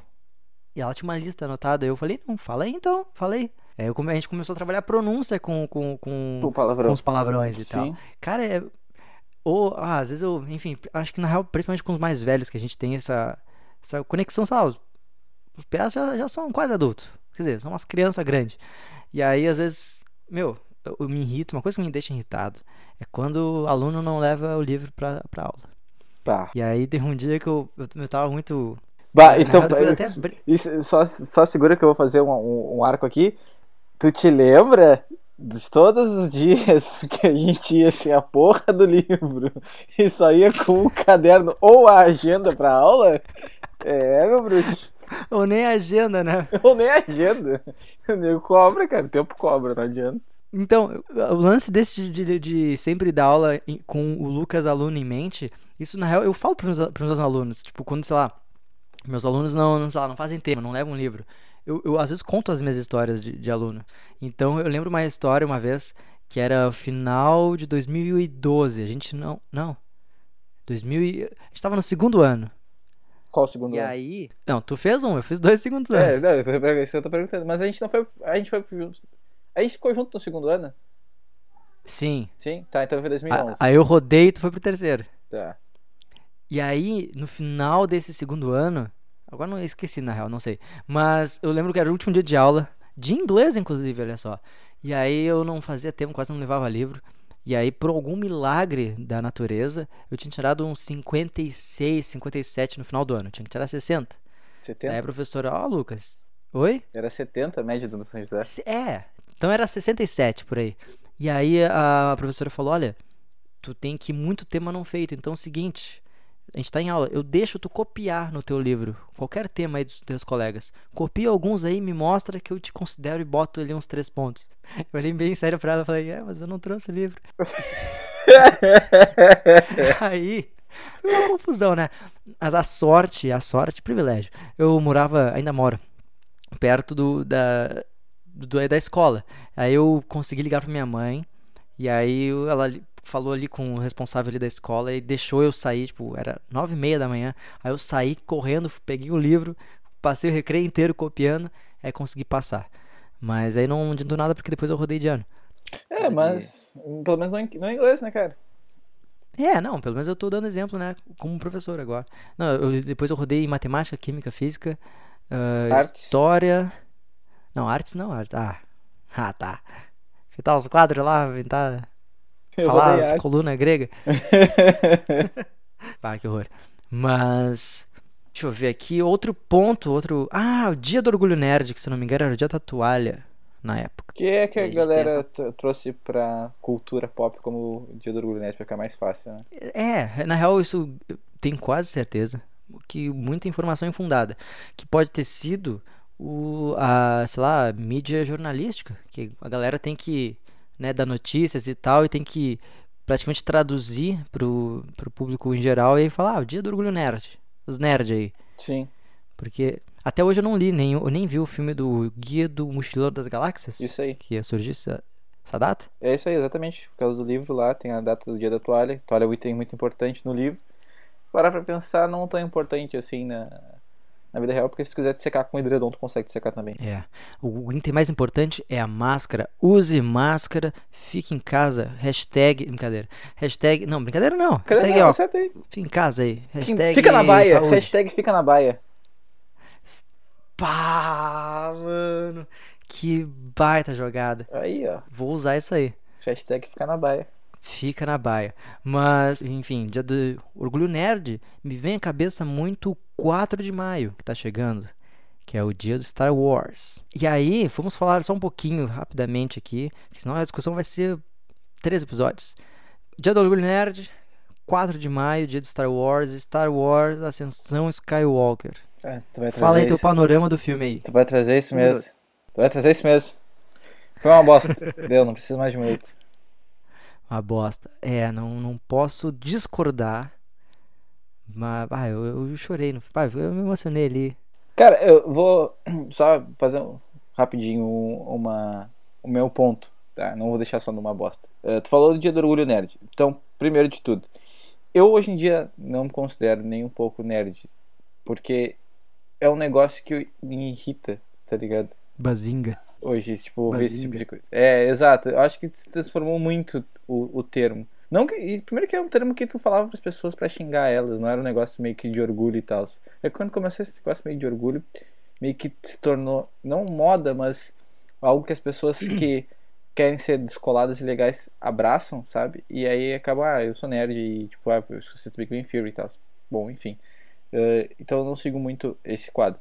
E ela tinha uma lista anotada, eu falei: "Não, fala aí então, falei". É, eu, a gente começou a trabalhar pronúncia com com, com, com os palavrões e Sim. tal. Cara, é, ou ah, às vezes eu, enfim, acho que na real, principalmente com os mais velhos que a gente tem essa essa conexão, sei lá, os, os já, já são quase adultos. Quer dizer, são umas crianças grandes. E aí, às vezes, meu, eu, eu me irrito, uma coisa que me deixa irritado é quando o aluno não leva o livro pra, pra aula. Bah. E aí teve um dia que eu, eu, eu tava muito. Bah, na então, eu até isso, só, só segura que eu vou fazer um, um, um arco aqui. Tu te lembra de todos os dias que a gente ia sem a porra do livro e só ia com o caderno ou a agenda pra aula? É, meu bruxo. Ou nem agenda, né? Ou nem a agenda. O nego cobra, cara. O tempo cobra, não adianta. Então, o lance desse de, de, de sempre dar aula com o Lucas aluno em mente, isso na real eu falo para os meus alunos, tipo, quando, sei lá, meus alunos não, não, lá, não fazem tema, não levam um livro. Eu, eu às vezes conto as minhas histórias de, de aluno. Então eu lembro uma história uma vez que era final de 2012. A gente não. Não. 2000 e, a gente tava no segundo ano. Qual o segundo E ano? aí. Não, tu fez um, eu fiz dois segundos É, anos. não, é isso que eu tô perguntando. Mas a gente não foi. A gente foi junto. A gente ficou junto no segundo ano? Sim. Sim? Tá, então foi A- 2011. Aí eu rodei e tu foi pro terceiro. Tá. E aí, no final desse segundo ano, agora não esqueci na real, não sei. Mas eu lembro que era o último dia de aula, de inglês inclusive, olha só. E aí eu não fazia tempo, quase não levava livro. E aí, por algum milagre da natureza, eu tinha tirado uns 56, 57 no final do ano. Eu tinha que tirar 60. Aí 70? a professora, ó, Lucas. Oi? Era 70 a média do São José. É, então era 67 por aí. E aí a professora falou: Olha, tu tem que muito tema não feito. Então é o seguinte: a gente tá em aula, eu deixo tu copiar no teu livro qualquer tema aí dos teus colegas. Copia alguns aí, me mostra que eu te considero e boto ali uns três pontos. Eu olhei bem sério pra ela e falei: É, mas eu não trouxe o livro. Aí. Foi uma confusão, né? Mas a sorte, a sorte, privilégio. Eu morava, ainda moro, perto do, da, do, da escola. Aí eu consegui ligar pra minha mãe. E aí ela falou ali com o responsável ali da escola e deixou eu sair, tipo, era nove e meia da manhã. Aí eu saí correndo, peguei o livro, passei o recreio inteiro copiando, aí consegui passar. Mas aí não adiantou nada porque depois eu rodei de ano. É, mas pelo menos não em, não em inglês, né, cara? É, não, pelo menos eu tô dando exemplo, né, como professor agora. Não, eu- depois eu rodei em matemática, química, física, Artes. história. Não, artes não, artes. Ah, ah tá. Fitar os quadros lá, inventar, Eu falar as colunas gregas. Ah, que horror. Mas, deixa eu ver aqui, outro ponto, outro... Ah, o dia do Orgulho Nerd, que se não me engano era o dia da toalha, na época. que é que a galera trouxe pra cultura pop como o Dia do Orgulho Nerd pra ficar mais fácil, né? É, na real isso eu tenho quase certeza que muita informação infundada, que pode ter sido o a, sei lá, mídia jornalística, que a galera tem que, né, dar notícias e tal e tem que praticamente traduzir pro, pro público em geral e falar, ah, o dia do orgulho nerd, os nerd aí, Sim, porque até hoje eu não li nem eu nem vi o filme do Guia do Mochileiro das Galáxias, isso aí. que ia surgir essa, essa data. É isso aí, exatamente. Por causa do livro lá, tem a data do dia da toalha. Toalha é um item muito importante no livro. Parar pra pensar, não tão importante assim na, na vida real, porque se tu quiser te secar com edredom, tu consegue te secar também. É. O item mais importante é a máscara. Use máscara, fique em casa. Hashtag. Brincadeira. Hashtag. Não, brincadeira não. Cadê? Hashtag, Não, ó. Fica Fique em casa aí. Hashtag. Fica na baia. saúde. Hashtag fica na baia. Pá, mano. Que baita jogada. Aí, ó. Vou usar isso aí. Hashtag fica na baia. Fica na baia. Mas, enfim, dia do Orgulho Nerd, me vem à cabeça muito o 4 de maio, que tá chegando, que é o dia do Star Wars. E aí, vamos falar só um pouquinho rapidamente aqui, senão a discussão vai ser três episódios. Dia do Orgulho Nerd, 4 de maio, dia do Star Wars, Star Wars Ascensão Skywalker. Tu vai trazer Fala aí teu isso. panorama do filme aí. Tu vai trazer isso mesmo. Tu vai trazer isso mesmo. Foi uma bosta. Deu, não preciso mais de muito. Uma bosta. É, não, não posso discordar. Mas, ah, eu, eu chorei. No, ah, eu me emocionei ali. Cara, eu vou só fazer um, rapidinho uma, o meu ponto. Tá? Não vou deixar só numa bosta. Uh, tu falou do dia do orgulho nerd. Então, primeiro de tudo, eu hoje em dia não me considero nem um pouco nerd. Porque é um negócio que me irrita, tá ligado? Bazinga. Hoje, tipo, Bazinga. ver esse tipo de coisa. É, exato. Eu acho que se transformou muito o, o termo. Não que, e primeiro que é um termo que tu falava para as pessoas para xingar elas, não era um negócio meio que de orgulho e tal. É quando começou esse negócio meio de orgulho, meio que se tornou não moda, mas algo que as pessoas que querem ser descoladas e legais abraçam, sabe? E aí acaba, ah, eu sou nerd e tipo, ah, eu assisto Big Bang Theory e tal. Bom, enfim. Uh, então eu não sigo muito esse quadro.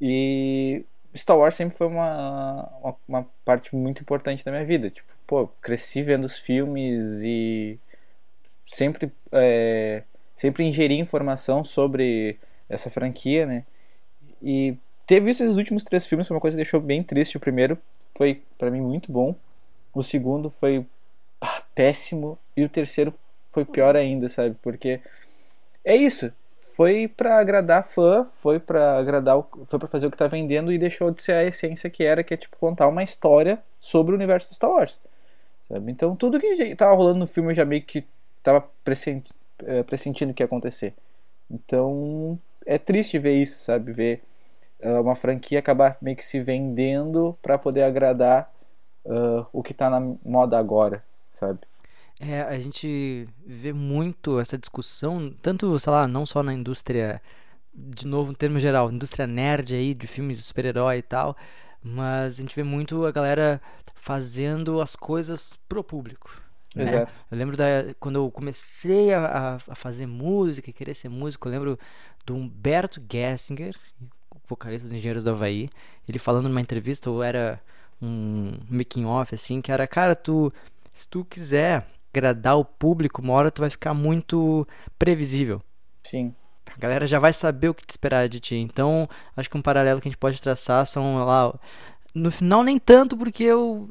E Star Wars sempre foi uma, uma, uma, parte muito importante da minha vida. Tipo, pô, cresci vendo os filmes e sempre, é, sempre ingeri informação sobre essa franquia, né? E ter visto esses últimos três filmes foi uma coisa que deixou bem triste. O primeiro foi, para mim, muito bom. O segundo foi ah, péssimo. E o terceiro foi pior ainda, sabe? Porque é isso foi para agradar fã, foi para agradar, foi para fazer o que tá vendendo e deixou de ser a essência que era, que é tipo contar uma história sobre o universo de Star Wars. Sabe? Então tudo que tava rolando no filme eu já meio que tava pressenti é, pressentindo que ia acontecer. Então é triste ver isso, sabe? Ver uh, uma franquia acabar meio que se vendendo para poder agradar uh, o que tá na moda agora, sabe? É, a gente vê muito essa discussão, tanto, sei lá, não só na indústria, de novo, em termos geral, indústria nerd aí, de filmes de super-herói e tal, mas a gente vê muito a galera fazendo as coisas pro público. Né? Exato. Eu lembro da, quando eu comecei a, a fazer música, querer ser músico, eu lembro do Humberto Gessinger, vocalista do Engenheiros do Havaí, ele falando numa entrevista, ou era um making off assim, que era, cara, tu, se tu quiser agradar o público, uma hora tu vai ficar muito previsível. Sim. A galera já vai saber o que te esperar de ti. Então, acho que um paralelo que a gente pode traçar são lá. No final, nem tanto, porque eu,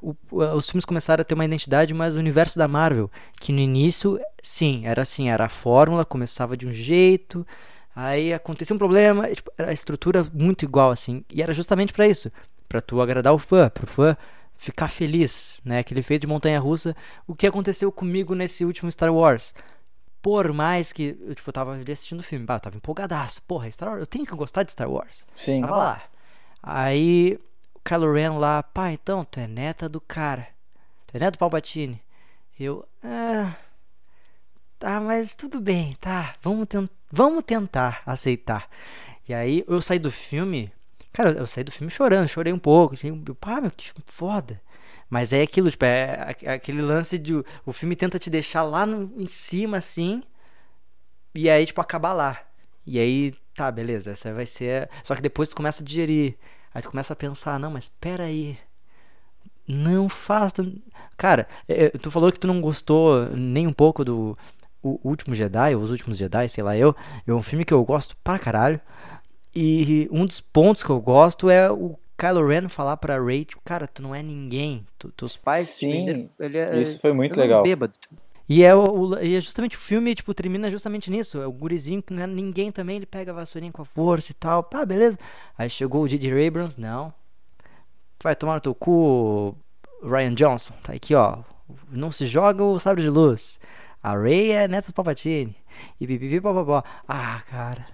o, os filmes começaram a ter uma identidade mais o universo da Marvel. Que no início, sim, era assim: era a fórmula, começava de um jeito, aí acontecia um problema, tipo, era a estrutura muito igual, assim. E era justamente para isso para tu agradar o fã, pro fã ficar feliz, né? Que ele fez de montanha russa. O que aconteceu comigo nesse último Star Wars? Por mais que eu, tipo, tava ali assistindo o filme, bah, eu tava empolgadaço. Porra, Star Wars, eu tenho que gostar de Star Wars. Sim. Tava lá. Aí o Kylo Ren lá, pá, então, tu é neta do cara. Tu é neta do Palpatine. Eu, ah, tá, mas tudo bem, tá, vamos, tent vamos tentar aceitar. E aí eu saí do filme Cara, eu saí do filme chorando, chorei um pouco, assim, pá, meu, que foda. Mas é aquilo, tipo, é aquele lance de o filme tenta te deixar lá no, em cima, assim, e aí, tipo, acabar lá. E aí, tá, beleza, essa vai ser. Só que depois tu começa a digerir. Aí tu começa a pensar, não, mas pera aí. Não faz. Cara, é, é, tu falou que tu não gostou nem um pouco do o Último Jedi, ou Os Últimos Jedi, sei lá eu. É um filme que eu gosto pra caralho. E um dos pontos que eu gosto é o Kylo Ren falar pra tipo, cara, tu não é ninguém. Tu, teus pais. Sim, ele é, isso foi muito legal. bêbado. E é, o, e é justamente o filme, tipo, termina justamente nisso. É o gurizinho que não é ninguém também, ele pega a vassourinha com a força e tal. Pá, beleza. Aí chegou o J.J. Abrams, não. Vai tomar no teu cu, Ryan Johnson. Tá aqui, ó. Não se joga o sabre de luz. A Rey é do Palpatine. E pipipi, papapó. Ah, cara.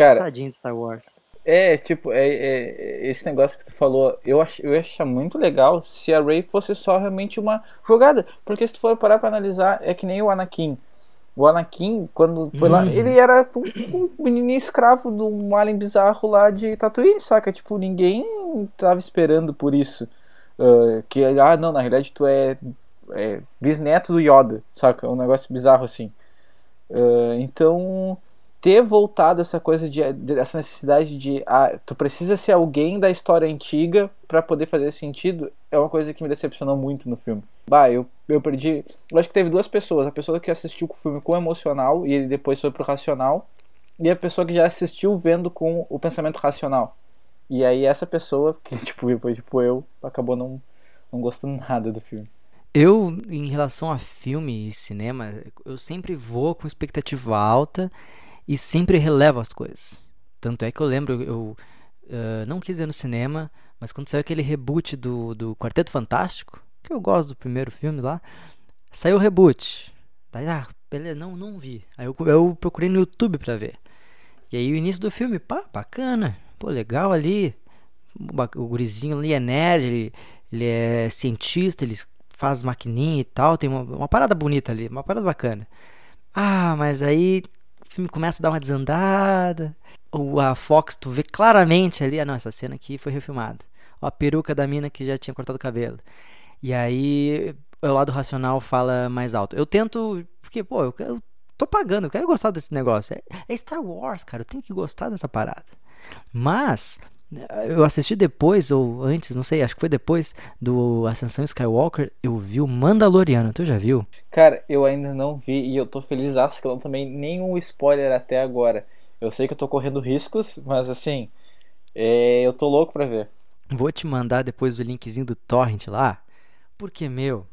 Cara, Tadinho de Star Wars. É, tipo, é, é, esse negócio que tu falou, eu, ach, eu ia achar muito legal se a Rey fosse só realmente uma jogada. Porque se tu for parar pra analisar, é que nem o Anakin. O Anakin, quando foi uhum. lá, ele era um, um menininho escravo de um alien bizarro lá de Tatooine, saca? Tipo, ninguém tava esperando por isso. Uh, que, ah, não, na realidade tu é, é bisneto do Yoda, saca? Um negócio bizarro assim. Uh, então, ter voltado essa coisa de, de essa necessidade de ah, tu precisa ser alguém da história antiga para poder fazer sentido é uma coisa que me decepcionou muito no filme. Bah, eu, eu perdi. Eu acho que teve duas pessoas. A pessoa que assistiu o filme com o emocional e ele depois foi pro racional. E a pessoa que já assistiu vendo com o pensamento racional. E aí essa pessoa, que tipo, foi tipo eu, acabou não, não gostando nada do filme. Eu, em relação a filme e cinema, eu sempre vou com expectativa alta e sempre relevo as coisas. Tanto é que eu lembro, eu uh, não quis ir no cinema, mas quando saiu aquele reboot do, do Quarteto Fantástico, que eu gosto do primeiro filme lá, saiu o reboot. Daí, ah, beleza, não, não vi. Aí eu, eu procurei no YouTube pra ver. E aí o início do filme, pá, bacana, pô, legal ali. O gurizinho ali é nerd, ele, ele é cientista, ele faz maquininha e tal, tem uma, uma parada bonita ali, uma parada bacana. Ah, mas aí o filme começa a dar uma desandada. Ou a Fox, tu vê claramente ali, ah não, essa cena aqui foi refilmada. A peruca da mina que já tinha cortado o cabelo. E aí o lado racional fala mais alto. Eu tento, porque, pô, eu, eu tô pagando, eu quero gostar desse negócio. É, é Star Wars, cara, eu tenho que gostar dessa parada. Mas eu assisti depois, ou antes, não sei, acho que foi depois do Ascensão Skywalker, eu vi o Mandaloriano. Tu já viu? Cara, eu ainda não vi e eu tô feliz que eu não tomei nenhum spoiler até agora. Eu sei que eu tô correndo riscos, mas assim, é, eu tô louco pra ver. Vou te mandar depois o linkzinho do Torrent lá, porque, meu,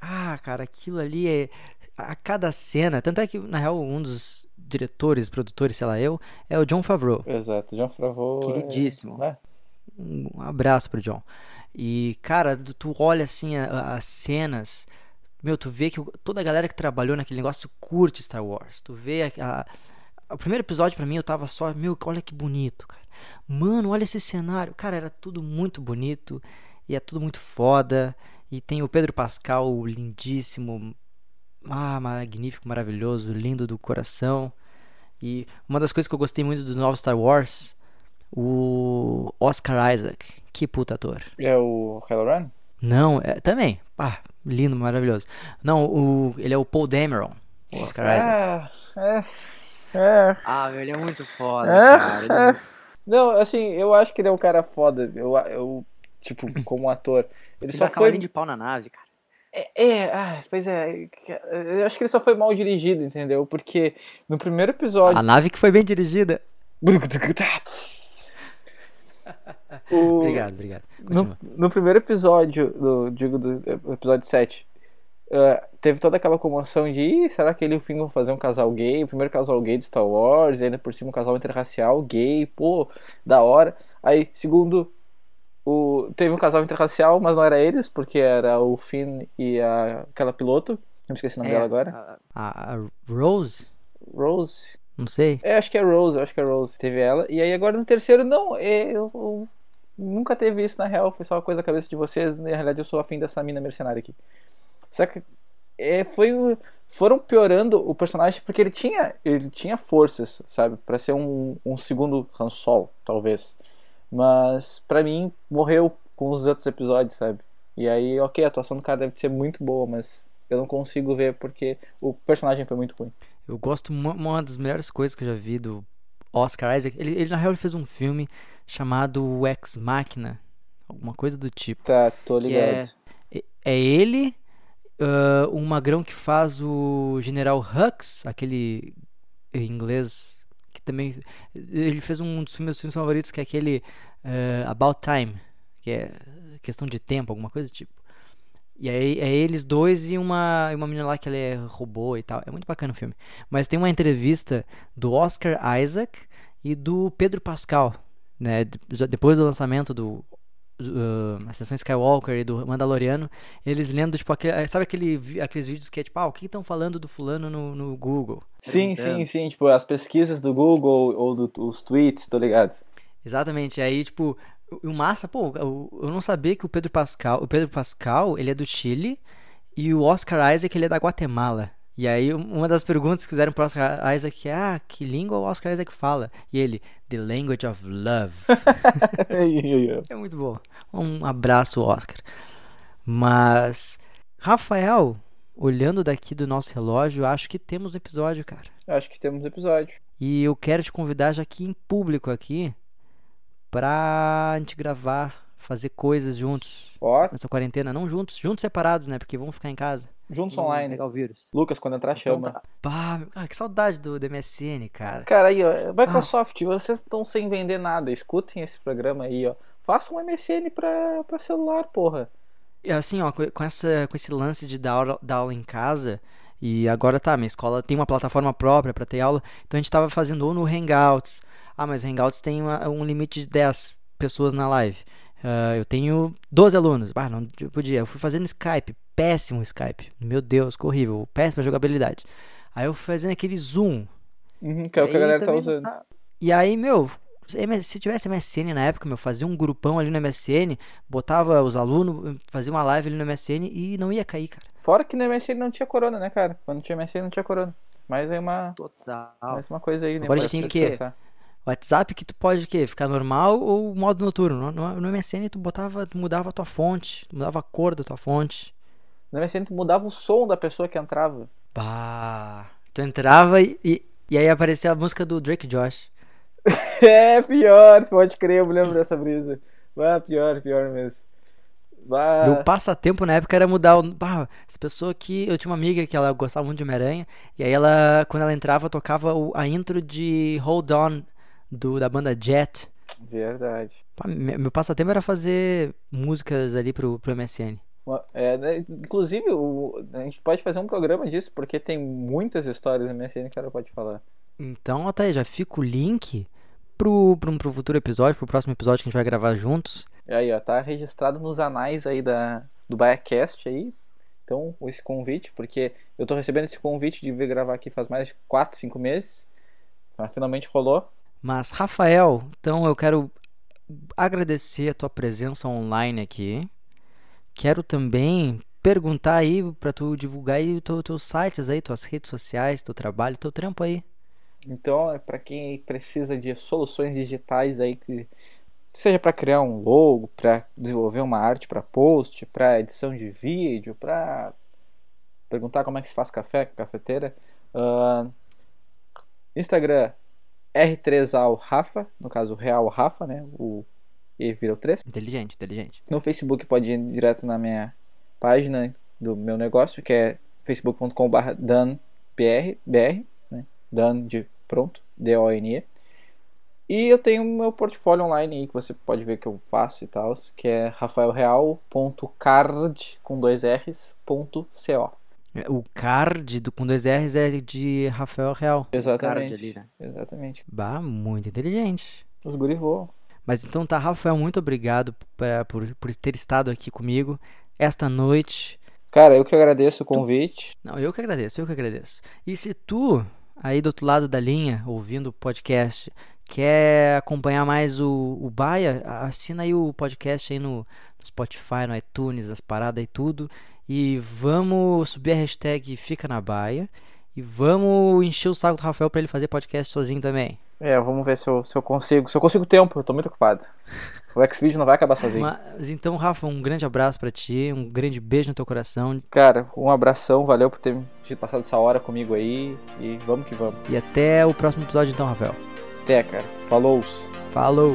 ah, cara, aquilo ali é. A cada cena, tanto é que, na real, um dos diretores, produtores, sei lá, eu, é o John Favreau. Exato, John Favreau. É Queridíssimo. É... Um abraço pro John. E, cara, tu olha assim as cenas. Meu, tu vê que toda a galera que trabalhou naquele negócio curte Star Wars. Tu vê a, a o primeiro episódio para mim eu tava só, meu, olha que bonito, cara. Mano, olha esse cenário. Cara, era tudo muito bonito e é tudo muito foda. E tem o Pedro Pascal, lindíssimo, ah, magnífico, maravilhoso, lindo do coração. E uma das coisas que eu gostei muito do novo Star Wars, o Oscar Isaac. Que puta ator. É o Kylo Ren? Não, é, também. Ah, lindo, maravilhoso. Não, o, ele é o Paul Dameron, o Oscar é, Isaac. É, é. Ah, meu, ele é muito foda, é, cara. É. Não, assim, eu acho que ele é um cara foda. Eu, eu tipo, como ator. Ele, ele só foi. de pau na nave, cara. É, é ah, pois é. Eu acho que ele só foi mal dirigido, entendeu? Porque no primeiro episódio. A nave que foi bem dirigida. o... Obrigado, obrigado. No, no, primeiro episódio, do, digo, do episódio 7, uh, teve toda aquela comoção de será que ele e o Finn vão fazer um casal gay? O primeiro casal gay de Star Wars, e ainda por cima um casal interracial gay, pô, da hora. Aí, segundo o, teve um casal interracial, mas não era eles, porque era o Finn e a, aquela piloto. Não esqueci o nome é, dela agora. A, a, Rose? Rose? Não sei. É, acho que é Rose, acho que é Rose. Teve ela. E aí agora no terceiro, não. É, eu, eu, nunca teve isso na real. Foi só uma coisa da cabeça de vocês. Na realidade, eu sou afim dessa mina mercenária aqui. Só que é, foi, foram piorando o personagem porque ele tinha, ele tinha forças, sabe? para ser um, um segundo Han Solo, talvez. Mas para mim morreu com os outros episódios, sabe? E aí, ok, a atuação do cara deve ser muito boa, mas eu não consigo ver porque o personagem foi muito ruim. Eu gosto uma das melhores coisas que eu já vi do Oscar Isaac. Ele, ele na real ele fez um filme chamado Ex Machina, alguma coisa do tipo. Tá, tô ligado. É, é, ele, uh, um magrão que faz o General Hux, aquele em inglês que também ele fez um dos meus filmes favoritos que é aquele uh, About Time, que é questão de tempo, alguma coisa do tipo. E aí é eles dois e uma, uma menina lá que ela é robô e tal. É muito bacana o filme. Mas tem uma entrevista do Oscar Isaac e do Pedro Pascal, né? Depois do lançamento do uh, Ascensão Skywalker e do Mandaloriano, eles lendo, tipo, aquele, sabe aquele, aqueles vídeos que é tipo, ah, o que estão falando do fulano no, no Google? Sim, sim, sim, tipo, as pesquisas do Google ou do, os tweets, tô ligado? Exatamente, aí, tipo, o massa, pô, eu, eu não sabia que o Pedro Pascal, o Pedro Pascal, ele é do Chile e o Oscar Isaac, ele é da Guatemala. E aí, uma das perguntas que fizeram pro Oscar Isaac é: Ah, que língua o Oscar Isaac fala? E ele: The Language of Love. é muito bom. Um abraço, Oscar. Mas, Rafael, olhando daqui do nosso relógio, acho que temos um episódio, cara. Acho que temos um episódio. E eu quero te convidar já aqui em público aqui pra gente gravar, fazer coisas juntos. Ó. Nessa quarentena, não juntos, juntos separados, né? Porque vamos ficar em casa. Juntos Vamos online. Pegar o vírus. Lucas, quando entrar, Então chama. tá. Pá, ah, que saudade do, do MSN, cara. Cara, aí, ó, Microsoft, vocês estão sem vender nada. Escutem esse programa aí, ó. Façam um MSN pra, pra celular, porra. E assim, ó, co- com, essa, com esse lance de dar aula, dar aula em casa, e agora tá, minha escola tem uma plataforma própria pra ter aula, então a gente tava fazendo ou no Hangouts. Ah, mas o Hangouts tem uma- um limite de 10 pessoas na live. Ah, eu tenho 12 alunos. Ah, não podia. Eu fui fazendo Skype, péssimo Skype. Meu Deus, que horrível, péssima jogabilidade. Aí eu fui fazendo aquele Zoom. Uhum, que é o que a galera tá usando. E aí, meu, se tivesse MSN na época, meu, fazia um grupão ali no MSN, botava os alunos, fazia uma live ali no MSN e não ia cair, cara. Fora que no MSN não tinha corona, né, cara? Quando tinha MSN não tinha corona. Mas é uma, Total. mais uma coisa aí, né? Agora a pra gente tem que-. WhatsApp que tu pode o quê? Ficar normal ou modo noturno? No, no, no MSN tu botava, tu mudava a tua fonte, mudava a cor da tua fonte. No MSN tu mudava o som da pessoa que entrava. Bah, tu entrava e, e, e aí aparecia a música do Drake Josh. É, pior, pode crer, eu me lembro dessa brisa. Ah, pior, pior mesmo. Bah, Meu passatempo na época era mudar o. Bah, essa pessoa que. Eu tinha uma amiga que ela gostava muito de Homem-Aranha. E aí ela, quando ela entrava, tocava o- a intro de Hold On do, da banda Jet. verdade. Pá, me- meu passatempo era fazer músicas ali pro, pro MSN. É, né, inclusive, o- a gente pode fazer um programa disso, porque tem muitas histórias no MSN que cara pode falar. Então, aí, já fica o link pro, pro, pro futuro episódio, pro próximo episódio que a gente vai gravar juntos. E aí, ó, tá registrado nos anais aí da, do BaiaCast aí. Então, esse convite, porque eu tô recebendo esse convite de vir gravar aqui faz mais de 4, 5 meses. Mas finalmente rolou. Mas, Rafael, então eu quero agradecer a tua presença online aqui. Quero também perguntar aí pra tu divulgar aí teu, teus sites aí, tuas redes sociais, teu trabalho, teu trampo aí. Então, é para quem precisa de soluções digitais aí, que seja para criar um logo, para desenvolver uma arte para post, para edição de vídeo, para perguntar como é que se faz café cafeteira. ah, Instagram R3al Rafa, no caso Real Rafa, né? O E o 3. Inteligente, inteligente. No Facebook pode ir direto na minha página do meu negócio, que é facebook.com.br danbr, BR, né? Dan de pronto, D-O-N-E. E eu tenho meu portfólio online aí, que você pode ver que eu faço e tal, que é rafaelreal.card, com dois R's, ponto .co. É, O card do, com dois R's é de Rafael Real. Exatamente. ali, né? Exatamente. Bah, muito inteligente. Os guri voam. Mas então tá, Rafael, muito obrigado pra- por, por ter estado aqui comigo esta noite. Cara, eu que agradeço o convite. Não, eu que agradeço, eu que agradeço. E se tu, aí do outro lado da linha, ouvindo o podcast, quer acompanhar mais o, o Baia, assina aí o podcast aí no, no Spotify, no iTunes, as paradas e tudo. E vamos subir a hashtag Fica na Baia. E vamos encher o saco do Rafael pra ele fazer podcast sozinho também. É, vamos ver se eu, se eu consigo. Se eu consigo tempo, eu tô muito ocupado. O Xvideo não vai acabar sozinho. Mas então, Rafa, um grande abraço pra ti, um grande beijo no teu coração Cara, um abração, valeu por ter ter passado essa hora comigo aí. E vamos que vamos. e até o próximo episódio então, Rafael. Até, cara. Falou! Falou!